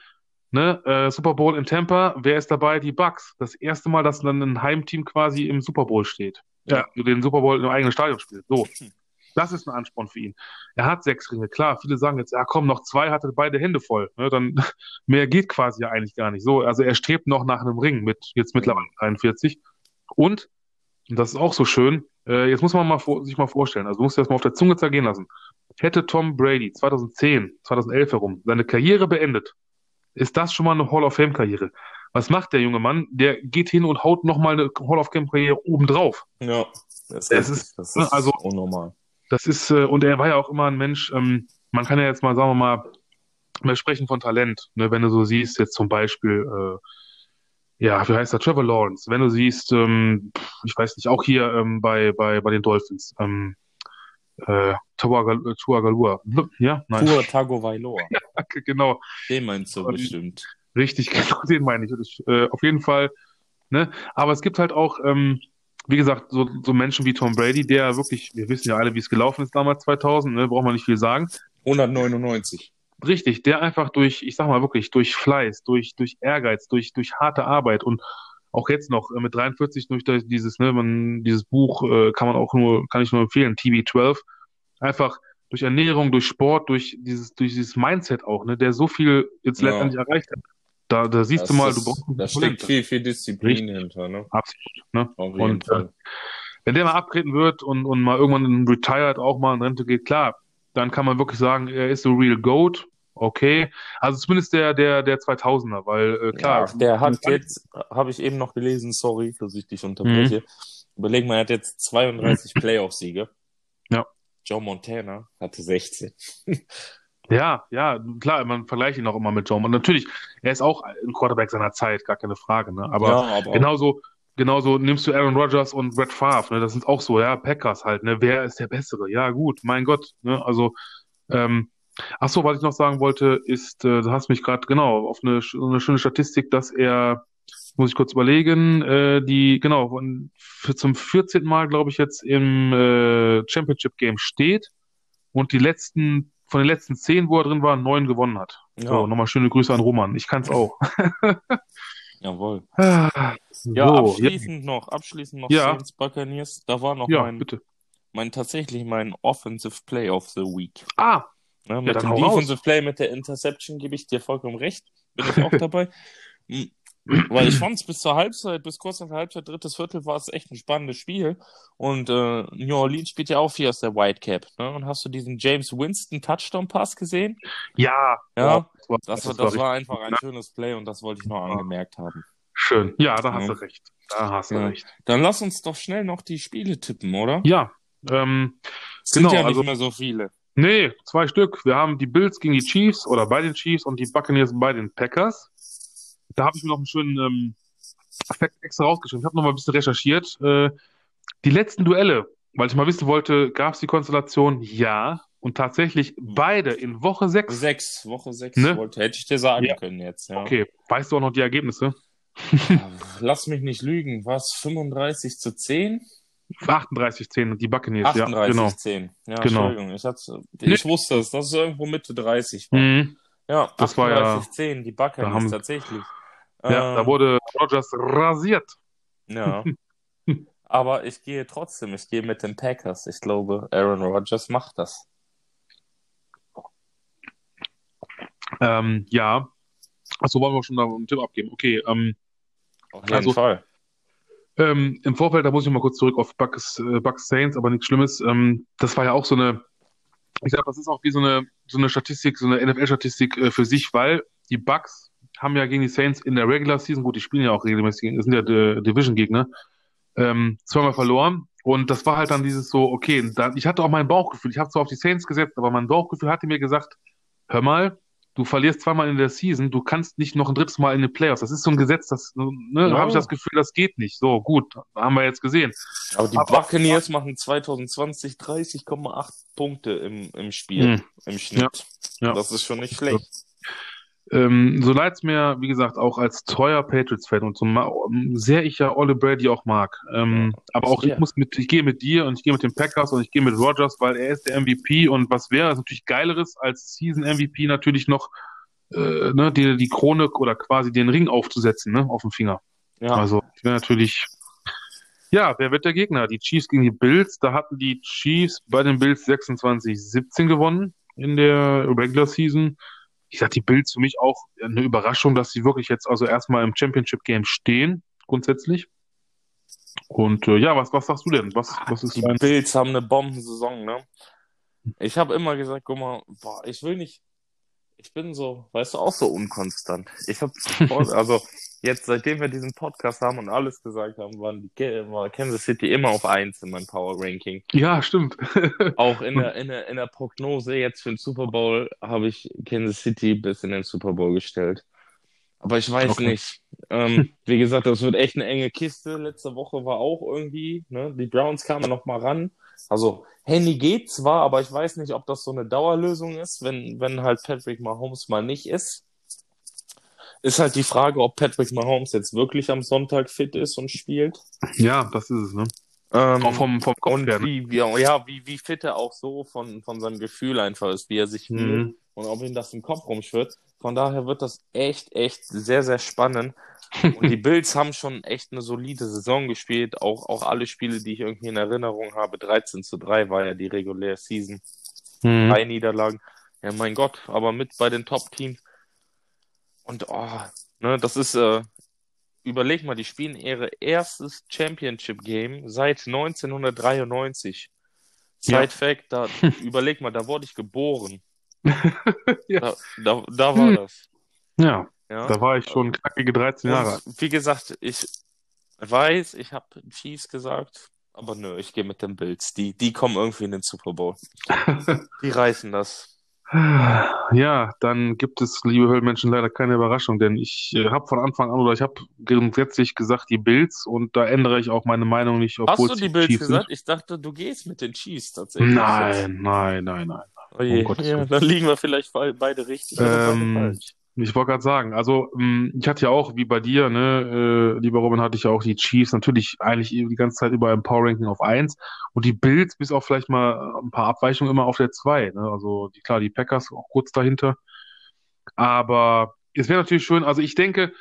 ne, äh, Super Bowl in Tampa, wer ist dabei? Die Bucks. Das erste Mal, dass dann ein Heimteam quasi im Super Bowl steht. Ja, den Super Bowl im eigenen Stadion spielt. So. Das ist ein Ansporn für ihn. Er hat sechs Ringe, klar. Viele sagen jetzt, ja komm, noch zwei, hatte beide Hände voll. Ne, dann mehr geht quasi ja eigentlich gar nicht. So, also er strebt noch nach einem Ring mit jetzt mittlerweile 43. Und, und das ist auch so schön, äh, jetzt muss man mal vor, sich mal vorstellen, also dir das mal auf der Zunge zergehen lassen. Hätte Tom Brady 2010, 2011 herum seine Karriere beendet, ist das schon mal eine Hall of Fame Karriere. Was macht der junge Mann? Der geht hin und haut nochmal eine Hall of Fame Karriere obendrauf. Ja, das, Es ist, das ne, ist also- unnormal. Das ist, äh, und er war ja auch immer ein Mensch, ähm, man kann ja jetzt mal, sagen wir mal, wir sprechen von Talent, ne, wenn du so siehst, jetzt zum Beispiel, äh, ja, wie heißt er, Trevor Lawrence, wenn du siehst, ähm, ich weiß nicht, auch hier ähm, bei, bei, bei den Dolphins, ähm, äh, Tuagalua, ja, nein, Tua Tagovailoa. genau, Den meinst du bestimmt. Richtig, genau, den meine ich. Ich äh, auf jeden Fall, ne? Aber es gibt halt auch, ähm, wie gesagt, so, so Menschen wie Tom Brady, der wirklich, wir wissen ja alle, wie es gelaufen ist damals 2000, ne? Braucht man nicht viel sagen. 199. Richtig, der einfach durch, ich sag mal wirklich, durch Fleiß, durch, durch Ehrgeiz, durch, durch harte Arbeit und auch jetzt noch äh, mit 43 durch dieses, ne, man, dieses Buch äh, kann man auch nur, kann ich nur empfehlen, TB12, einfach durch Ernährung, durch Sport, durch dieses, durch dieses Mindset auch, ne, der so viel jetzt Ja. letztendlich erreicht hat. Da, da siehst Das du mal, ist, du brauchst da steckt viel, viel Disziplin Richtig. hinter, ne? absolut, ne? Auf jeden Und, Fall. Wenn der mal abtreten wird und, und mal irgendwann Retired auch mal in Rente geht, klar, dann kann man wirklich sagen, er ist so real GOAT. Okay. Also zumindest der, der, der 2000er, weil, äh, klar. Ja, der hat jetzt, habe ich eben noch gelesen, sorry, dass ich dich unterbreche. Überleg mal, er hat jetzt 32 Playoff-Siege. Ja. Joe Montana hatte 16. Ja, ja, klar, man vergleicht ihn auch immer mit Joe. Und natürlich, er ist auch ein Quarterback seiner Zeit, gar keine Frage, ne? Aber ja, aber genauso, genauso nimmst du Aaron Rodgers und Brett Favre, ne? Das sind auch so, ja, Packers halt, ne? Wer ist der Bessere? Ja, gut, mein Gott, ne? Also, ähm, ach so, was ich noch sagen wollte, ist, äh, du hast mich gerade, genau, auf eine, eine schöne Statistik, dass er, muss ich kurz überlegen, äh, die, genau, für, zum 14. Mal, glaube ich, jetzt im äh, Championship Game steht und die letzten, von den letzten zehn, wo er drin war, neun gewonnen hat. ja, So, nochmal schöne Grüße an Roman. Ich kann's auch. jawohl. Ah, Ja, so, abschließend noch, abschließend noch Ja. Saints Buccaneers. Da war noch ja, mein, bitte. mein tatsächlich mein Offensive Play of the Week. Ah, Ne, mit dann dem hau raus. Defensive Play, mit der Interception gebe ich dir vollkommen recht. Bin ich auch dabei. Weil ich fand es bis zur Halbzeit, bis kurz nach der Halbzeit, drittes Viertel, war es echt ein spannendes Spiel. Und äh, New Orleans spielt ja auch hier aus der Whitecap. Ne? Und hast du diesen James Winston Touchdown-Pass gesehen? ja, Ja, das war, Das, war, das das war einfach ein ne? schönes Play und das wollte ich noch angemerkt haben. schön. Ja, da hast Ja. du recht. Da hast du Ja. recht. Dann lass uns doch schnell noch die Spiele tippen, oder? Ja, ähm, Es sind genau, ja nicht also- mehr so viele. nee, zwei Stück. Wir haben die Bills gegen die Chiefs oder bei den Chiefs und die Buccaneers bei den Packers. Da habe ich mir noch einen schönen ähm, Fact extra rausgeschrieben. Ich habe noch mal ein bisschen recherchiert. Äh, die letzten Duelle, weil ich mal wissen wollte, gab es die Konstellation? Ja. Und tatsächlich beide in Woche sechs. Sechs, Woche sechs Ne? wollte, hätte ich dir sagen Ja. können jetzt, ja. Okay, weißt du auch noch die Ergebnisse? Lass mich nicht lügen, was? 35 zu 10? 38-10, die Buccaneers, ja, 38 genau. 10. Ja, Genau. Entschuldigung, ich, hatte, ich wusste es, dass es irgendwo Mitte 30 war. Mhm. Ja, Das war ja- 38 10, die Buccaneers haben- tatsächlich. Ja, Ähm, da wurde Rodgers rasiert. Ja. Aber ich gehe trotzdem, ich gehe mit den Packers. Ich glaube, Aaron Rodgers macht das. Ähm, ja. Achso, wollen wir schon da einen Tipp abgeben? Okay, ähm, Auf jeden Also- Fall. Ähm, Im Vorfeld, da muss ich mal kurz zurück auf Bucks, äh, Bucks Saints, aber nichts Schlimmes. Ähm, das war ja auch so eine, ich sag, das ist auch wie so eine, so eine Statistik, so eine NFL-Statistik äh, für sich, weil die Bucks haben ja gegen die Saints in der Regular Season, gut, die spielen ja auch regelmäßig, das sind ja Division-Gegner, ähm, zweimal verloren. Und das war halt dann dieses so, okay, dann, ich hatte auch mein Bauchgefühl, ich habe zwar auf die Saints gesetzt, aber mein Bauchgefühl hatte mir gesagt, hör mal, du verlierst zweimal in der Season, du kannst nicht noch ein drittes Mal in den Playoffs. Das ist so ein Gesetz, das, ne, Ja. habe ich das Gefühl, das geht nicht. So, gut, haben wir jetzt gesehen. Aber die Aber- Buccaneers machen 2020 30,8 Punkte im, im Spiel, Hm. im Schnitt. Ja. Das ist schon nicht schlecht. Ähm, so leid's mir, wie gesagt, auch als treuer Patriots-Fan und so ma- sehr ich ja Ole Brady auch mag. Ähm, Ja, aber auch ich muss mit, ich gehe mit dir und ich gehe mit den Packers und ich gehe mit Rodgers, weil er ist der MVP und was wäre es natürlich geileres als Season MVP natürlich noch äh, ne, die, die Krone oder quasi den Ring aufzusetzen, ne, auf dem Finger. Ja. Also, ich wäre natürlich, ja, wer wird der Gegner? Die Chiefs gegen die Bills. Da hatten die Chiefs bei den Bills 26-17 gewonnen in der Regular Season. Ich sag, die Bills für mich auch eine Überraschung, dass sie wirklich jetzt also erstmal im Championship Game stehen, grundsätzlich. Und äh, ja, was, was sagst du denn? Was, was ist Die dein. Bills haben eine Bombensaison, ne? Ich habe immer gesagt, guck mal, boah, ich will nicht. Ich bin so, weißt du, auch so unkonstant. Ich habe, also jetzt, seitdem wir diesen Podcast haben und alles gesagt haben, waren die, war Kansas City immer auf eins in meinem Power Ranking. Ja, stimmt. Auch in der, in der, in der Prognose jetzt für den Super Bowl habe ich Kansas City bis in den Super Bowl gestellt. Aber ich weiß Okay. nicht. Ähm, wie gesagt, das wird echt eine enge Kiste. Letzte Woche war auch irgendwie, ne? Die Browns kamen noch mal ran. Also, Handy geht zwar, aber ich weiß nicht, ob das so eine Dauerlösung ist, wenn, wenn halt Patrick Mahomes mal nicht ist. Ist halt die Frage, ob Patrick Mahomes jetzt wirklich am Sonntag fit ist und spielt. Ja, das ist es, ne? Ähm, Auch vom, vom Kopf und her. Ne? wie, wie, ja, wie, wie fit er auch so von, von seinem Gefühl einfach ist, wie er sich fühlt Mhm. und ob ihm das im Kopf rumschwirrt. Von daher wird das echt, echt sehr, sehr spannend. Und die Bills haben schon echt eine solide Saison gespielt. Auch, auch alle Spiele, die ich irgendwie in Erinnerung habe. 13 zu 3 war ja die reguläre Season. Mhm. Drei Niederlagen. Ja, mein Gott, aber mit bei den Top-Teams. Und oh, ne, das ist, äh, überleg mal, die spielen ihre erstes Championship-Game seit 1993. Ja. Side Fact, da, überleg mal, da wurde ich geboren. Ja. Da, da, da war Hm. das. Ja, Ja. da war ich schon knackige 13 Jahre alt. Und wie gesagt, ich weiß, ich habe Chiefs gesagt, aber nö, ich gehe mit den Bills. Die, die kommen irgendwie in den Super Bowl. Die reißen das. Ja, dann gibt es, liebe Höhlenmenschen, leider keine Überraschung, denn ich äh, habe von Anfang an oder ich habe grundsätzlich gesagt die Bills und da ändere ich auch meine Meinung nicht, Hast obwohl du es die Bills Chiefs gesagt? Ich dachte, du gehst mit den Chiefs tatsächlich. sind. Nein, nein, nein, nein. Oh je, Gottes ja, Willen. dann liegen wir vielleicht be- beide richtig oder beide Ähm, falsch. Ich wollte gerade sagen, also ähm, ich hatte ja auch, wie bei dir, ne, äh, lieber Robin, hatte ich ja auch die Chiefs natürlich eigentlich die ganze Zeit über im Power Ranking auf eins und die Bills bis auf vielleicht mal ein paar Abweichungen immer auf der zwei. Ne? Also die, klar, die Packers auch kurz dahinter. Aber es wäre natürlich schön, also ich denke,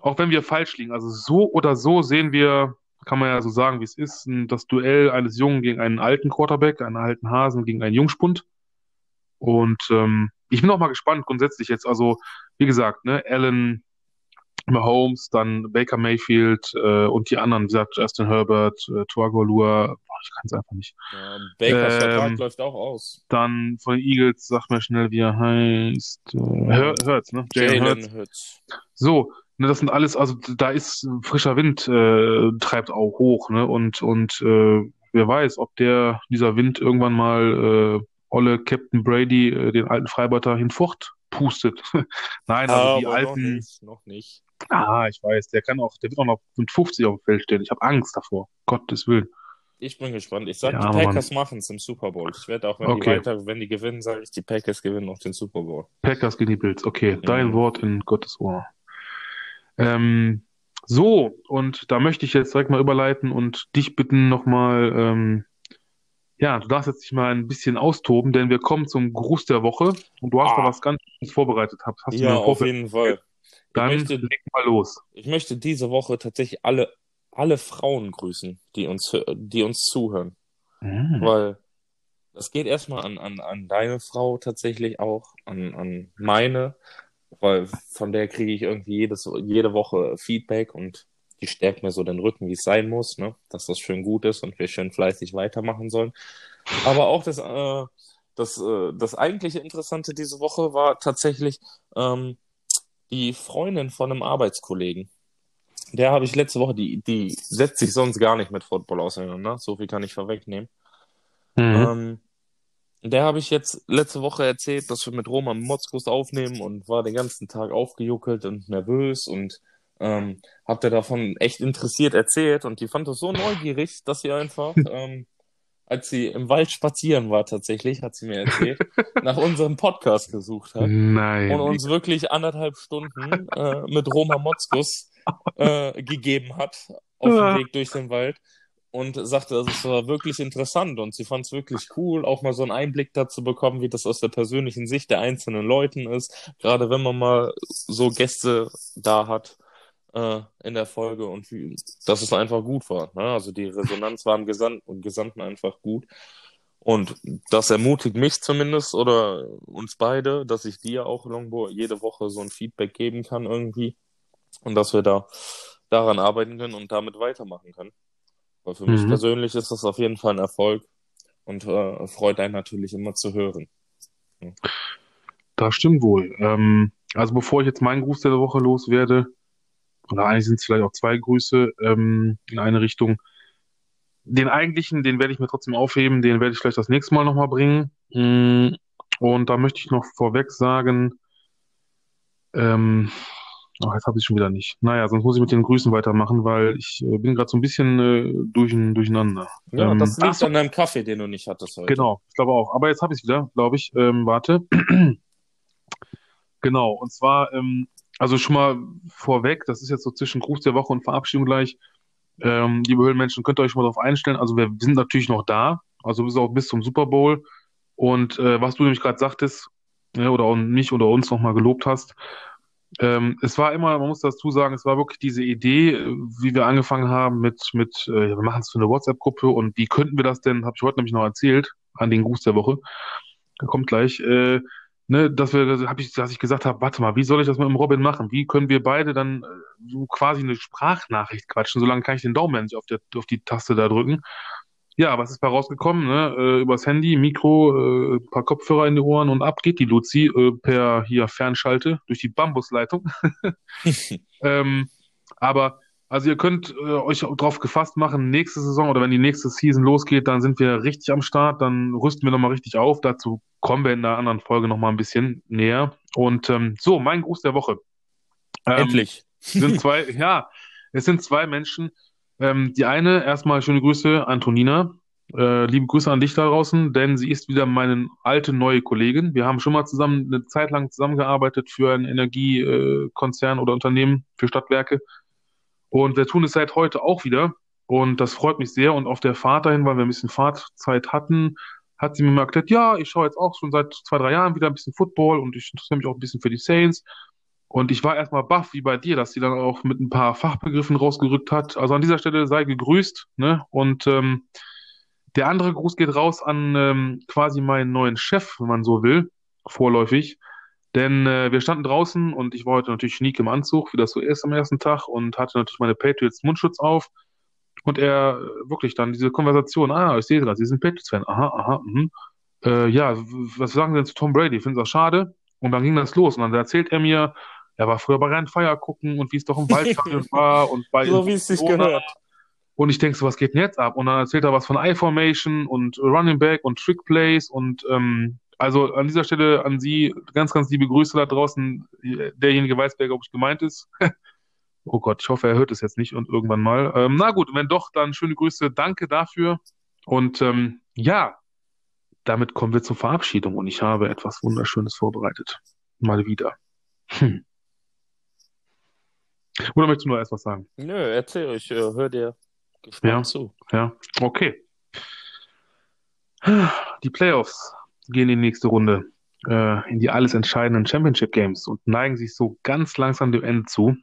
auch wenn wir falsch liegen, also so oder so sehen wir, kann man ja so sagen, wie es ist, das Duell eines Jungen gegen einen alten Quarterback, einen alten Hasen gegen einen Jungspund. Und ähm, ich bin auch mal gespannt grundsätzlich jetzt. Also, wie gesagt, ne, Allen, Mahomes, dann Baker Mayfield äh, und die anderen, wie gesagt, Justin Herbert, äh, Tuagolua, ich kann es einfach nicht. Ja, Bakers ähm, Vertrag läuft auch aus. Dann von den Eagles, sag mir schnell, wie er heißt. Äh, Hur- Hurts, ne? Jalen Hurts. Hurts. So, ne, das sind alles, also da ist frischer Wind, äh, treibt auch hoch, ne? Und, und äh, wer weiß, ob der, dieser Wind irgendwann mal äh, Olle Captain Brady, äh, den alten Freibeuter, hinfort pustet. Nein, also die Aber noch alten. nicht, noch nicht. Ah, ich weiß, der kann auch, der wird auch noch mit 50 auf dem Feld stehen. Ich habe Angst davor. Gottes Willen. Ich bin gespannt. Ich sag, Ja, die Packers machen es im Super Bowl. Ich werde auch, wenn Okay. die weiter, wenn die gewinnen, sage ich, die Packers gewinnen auch den Super Bowl. Packers gegen die Bills. Okay, dein Mhm. Wort in Gottes Ohr. Ähm, so, und da möchte ich jetzt direkt mal überleiten und dich bitten nochmal, ähm, ja, du darfst jetzt dich mal ein bisschen austoben, denn wir kommen zum Gruß der Woche und du hast da Ah. was ganz Gutes vorbereitet. Hast, hast du Ja, auf jeden Fall. Ich Dann möchte, leg mal los. ich möchte diese Woche tatsächlich alle, alle Frauen grüßen, die uns, die uns zuhören. Mhm. Weil das geht erstmal an, an, an deine Frau tatsächlich auch, an, an meine, weil von der kriege ich irgendwie jedes, jede Woche Feedback und die stärkt mir so den Rücken, wie es sein muss, ne? dass das schön gut ist und wir schön fleißig weitermachen sollen. Aber auch das, äh, das, äh, das eigentliche Interessante diese Woche war tatsächlich ähm, die Freundin von einem Arbeitskollegen. Der habe ich letzte Woche, die, die setzt sich sonst gar nicht mit Football auseinander. So viel kann ich vorwegnehmen. Mhm. Ähm, der habe ich jetzt letzte Woche erzählt, dass wir mit Roman Motzkus aufnehmen und war den ganzen Tag aufgejuckelt und nervös und ähm, habt ihr davon echt interessiert erzählt und die fand das so neugierig, dass sie einfach, ähm, als sie im Wald spazieren war tatsächlich, hat sie mir erzählt, nach unserem Podcast gesucht hat Nein. und uns wirklich anderthalb Stunden äh, mit Roma Motzkus äh, gegeben hat auf dem Weg durch den Wald und sagte, das war wirklich interessant und sie fand es wirklich cool, auch mal so einen Einblick dazu bekommen, wie das aus der persönlichen Sicht der einzelnen Leuten ist, gerade wenn man mal so Gäste da hat äh, in der Folge und wie, dass es einfach gut war. Ne? Also die Resonanz war im Gesand Gesandten einfach gut. Und das ermutigt mich zumindest oder uns beide, dass ich dir auch Longbo jede Woche so ein Feedback geben kann irgendwie und dass wir da daran arbeiten können und damit weitermachen können. Weil für mhm. mich persönlich ist das auf jeden Fall ein Erfolg und äh, freut einen natürlich immer zu hören. Ja. Das stimmt wohl. Ähm, also bevor ich jetzt meinen Gruß der Woche loswerde, oder eigentlich sind es vielleicht auch zwei Grüße ähm, in eine Richtung. Den eigentlichen, den werde ich mir trotzdem aufheben, den werde ich vielleicht das nächste Mal nochmal bringen. Mm, und da möchte ich noch vorweg sagen, ähm, oh, jetzt habe ich schon wieder nicht. Naja, sonst muss ich mit den Grüßen weitermachen, weil ich äh, bin gerade so ein bisschen äh, durch, durcheinander. Ja, ähm, das liegt so, an deinem Kaffee, den du nicht hattest heute. Genau, ich glaube auch. Aber jetzt habe ich es wieder, glaube ich. Ähm, warte. genau, und zwar ähm, also schon mal vorweg, das ist jetzt so zwischen Gruß der Woche und Verabschiedung gleich. Ähm, liebe Höhlenmenschen, könnt ihr euch mal darauf einstellen. Also wir sind natürlich noch da, also bis auch bis zum Super Bowl. Und äh, was du nämlich gerade sagtest, ja, oder auch mich oder uns nochmal gelobt hast, ähm, es war immer, man muss dazu sagen, es war wirklich diese Idee, äh, wie wir angefangen haben mit, mit äh, wir machen es für eine WhatsApp-Gruppe und wie könnten wir das denn, habe ich heute nämlich noch erzählt, an den Gruß der Woche, der kommt gleich, äh, ne, dass wir, dass, hab ich, dass ich gesagt habe, warte mal, wie soll ich das mit dem Robin machen? Wie können wir beide dann äh, so quasi eine Sprachnachricht quatschen? Solange kann ich den Daumen nicht auf, der, auf die Taste da drücken. Ja, was ist da rausgekommen? Ne? Äh, übers Handy, Mikro, äh, paar Kopfhörer in die Ohren und ab geht die Luzi äh, per hier Fernschalte durch die Bambusleitung. ähm, aber also ihr könnt äh, euch drauf gefasst machen, nächste Saison oder wenn die nächste Season losgeht, dann sind wir richtig am Start, dann rüsten wir nochmal richtig auf. Dazu kommen wir in der anderen Folge nochmal ein bisschen näher. Und ähm, so, mein Gruß der Woche. Ähm, Endlich. sind zwei, ja, es sind zwei Menschen. Ähm, die eine, erstmal schöne Grüße, Antonina. Äh, liebe Grüße an dich da draußen, denn sie ist wieder meine alte neue Kollegin. Wir haben schon mal zusammen eine Zeit lang zusammengearbeitet für einen Energiekonzern äh, oder Unternehmen für Stadtwerke. Und wir tun es seit heute auch wieder. Und das freut mich sehr. Und auf der Fahrt dahin, weil wir ein bisschen Fahrtzeit hatten, hat sie mir mal erklärt, ja, ich schaue jetzt auch schon seit zwei, drei Jahren wieder ein bisschen Football und ich interessiere mich auch ein bisschen für die Saints. Und ich war erstmal baff, wie bei dir, dass sie dann auch mit ein paar Fachbegriffen rausgerückt hat. Also an dieser Stelle sei gegrüßt. Ne? Und ähm, der andere Gruß geht raus an ähm, quasi meinen neuen Chef, wenn man so will, vorläufig. Denn äh, wir standen draußen und ich war heute natürlich schniek im Anzug, wie das so ist am ersten Tag und hatte natürlich meine Patriots Mundschutz auf. Und er äh, wirklich dann diese Konversation, ah, ich sehe gerade, Sie sind Patriots-Fan, aha, aha, mhm. Äh, ja, was sagen Sie denn zu Tom Brady? Finden Sie das schade? Und dann ging das los und dann erzählt er mir, er war früher bei Rhein Feier gucken und wie es doch im Waldstadion war und bei So wie es sich gehört. Und ich denke so, was geht denn jetzt ab? Und dann erzählt er was von I-Formation und Running Back und Trick Plays und ähm, also an dieser Stelle an Sie ganz, ganz liebe Grüße da draußen. Derjenige weiß, wer, glaube ich, gemeint ist. oh Gott, ich hoffe, er hört es jetzt nicht und irgendwann mal. Ähm, na gut, wenn doch, dann schöne Grüße. Danke dafür. Und ähm, ja, damit kommen wir zur Verabschiedung und ich habe etwas Wunderschönes vorbereitet. Mal wieder. Hm. Oder möchtest du nur erst was sagen? Nö, erzähl, ich äh, höre dir gespannt ja, zu. Ja, okay. Die Playoffs gehen in die nächste Runde, äh, in die alles entscheidenden Championship Games und neigen sich so ganz langsam dem Ende zu.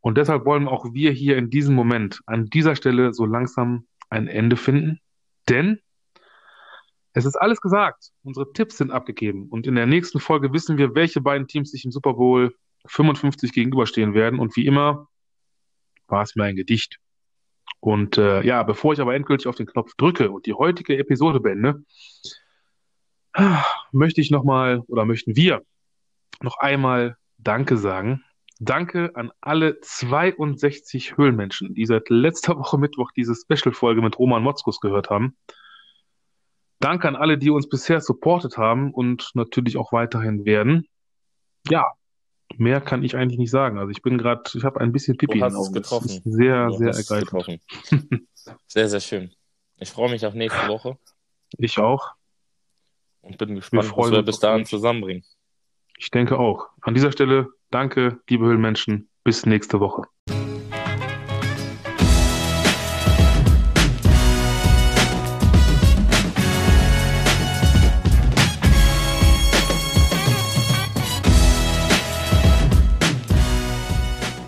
Und deshalb wollen auch wir hier in diesem Moment an dieser Stelle so langsam ein Ende finden. Denn es ist alles gesagt. Unsere Tipps sind abgegeben. Und in der nächsten Folge wissen wir, welche beiden Teams sich im Super Bowl 55 gegenüberstehen werden. Und wie immer war es mir ein Gedicht. Und äh, ja, bevor ich aber endgültig auf den Knopf drücke und die heutige Episode beende, möchte ich nochmal oder möchten wir noch einmal Danke sagen. Danke an alle 62 Höhlenmenschen, die seit letzter Woche Mittwoch diese Special-Folge mit Roman Motzkus gehört haben. Danke an alle, die uns bisher supportet haben und natürlich auch weiterhin werden. Ja, mehr kann ich eigentlich nicht sagen. Also ich bin gerade, ich habe ein bisschen Pipi Du hast es getroffen. sehr, Du sehr ergreifend. Sehr, sehr schön. Ich freue mich auf nächste Woche Ich auch. Und bin gespannt, was freuen wir bis dahin zusammenbringen. Ich denke auch. An dieser Stelle danke, liebe Höhlenmenschen. Bis nächste Woche.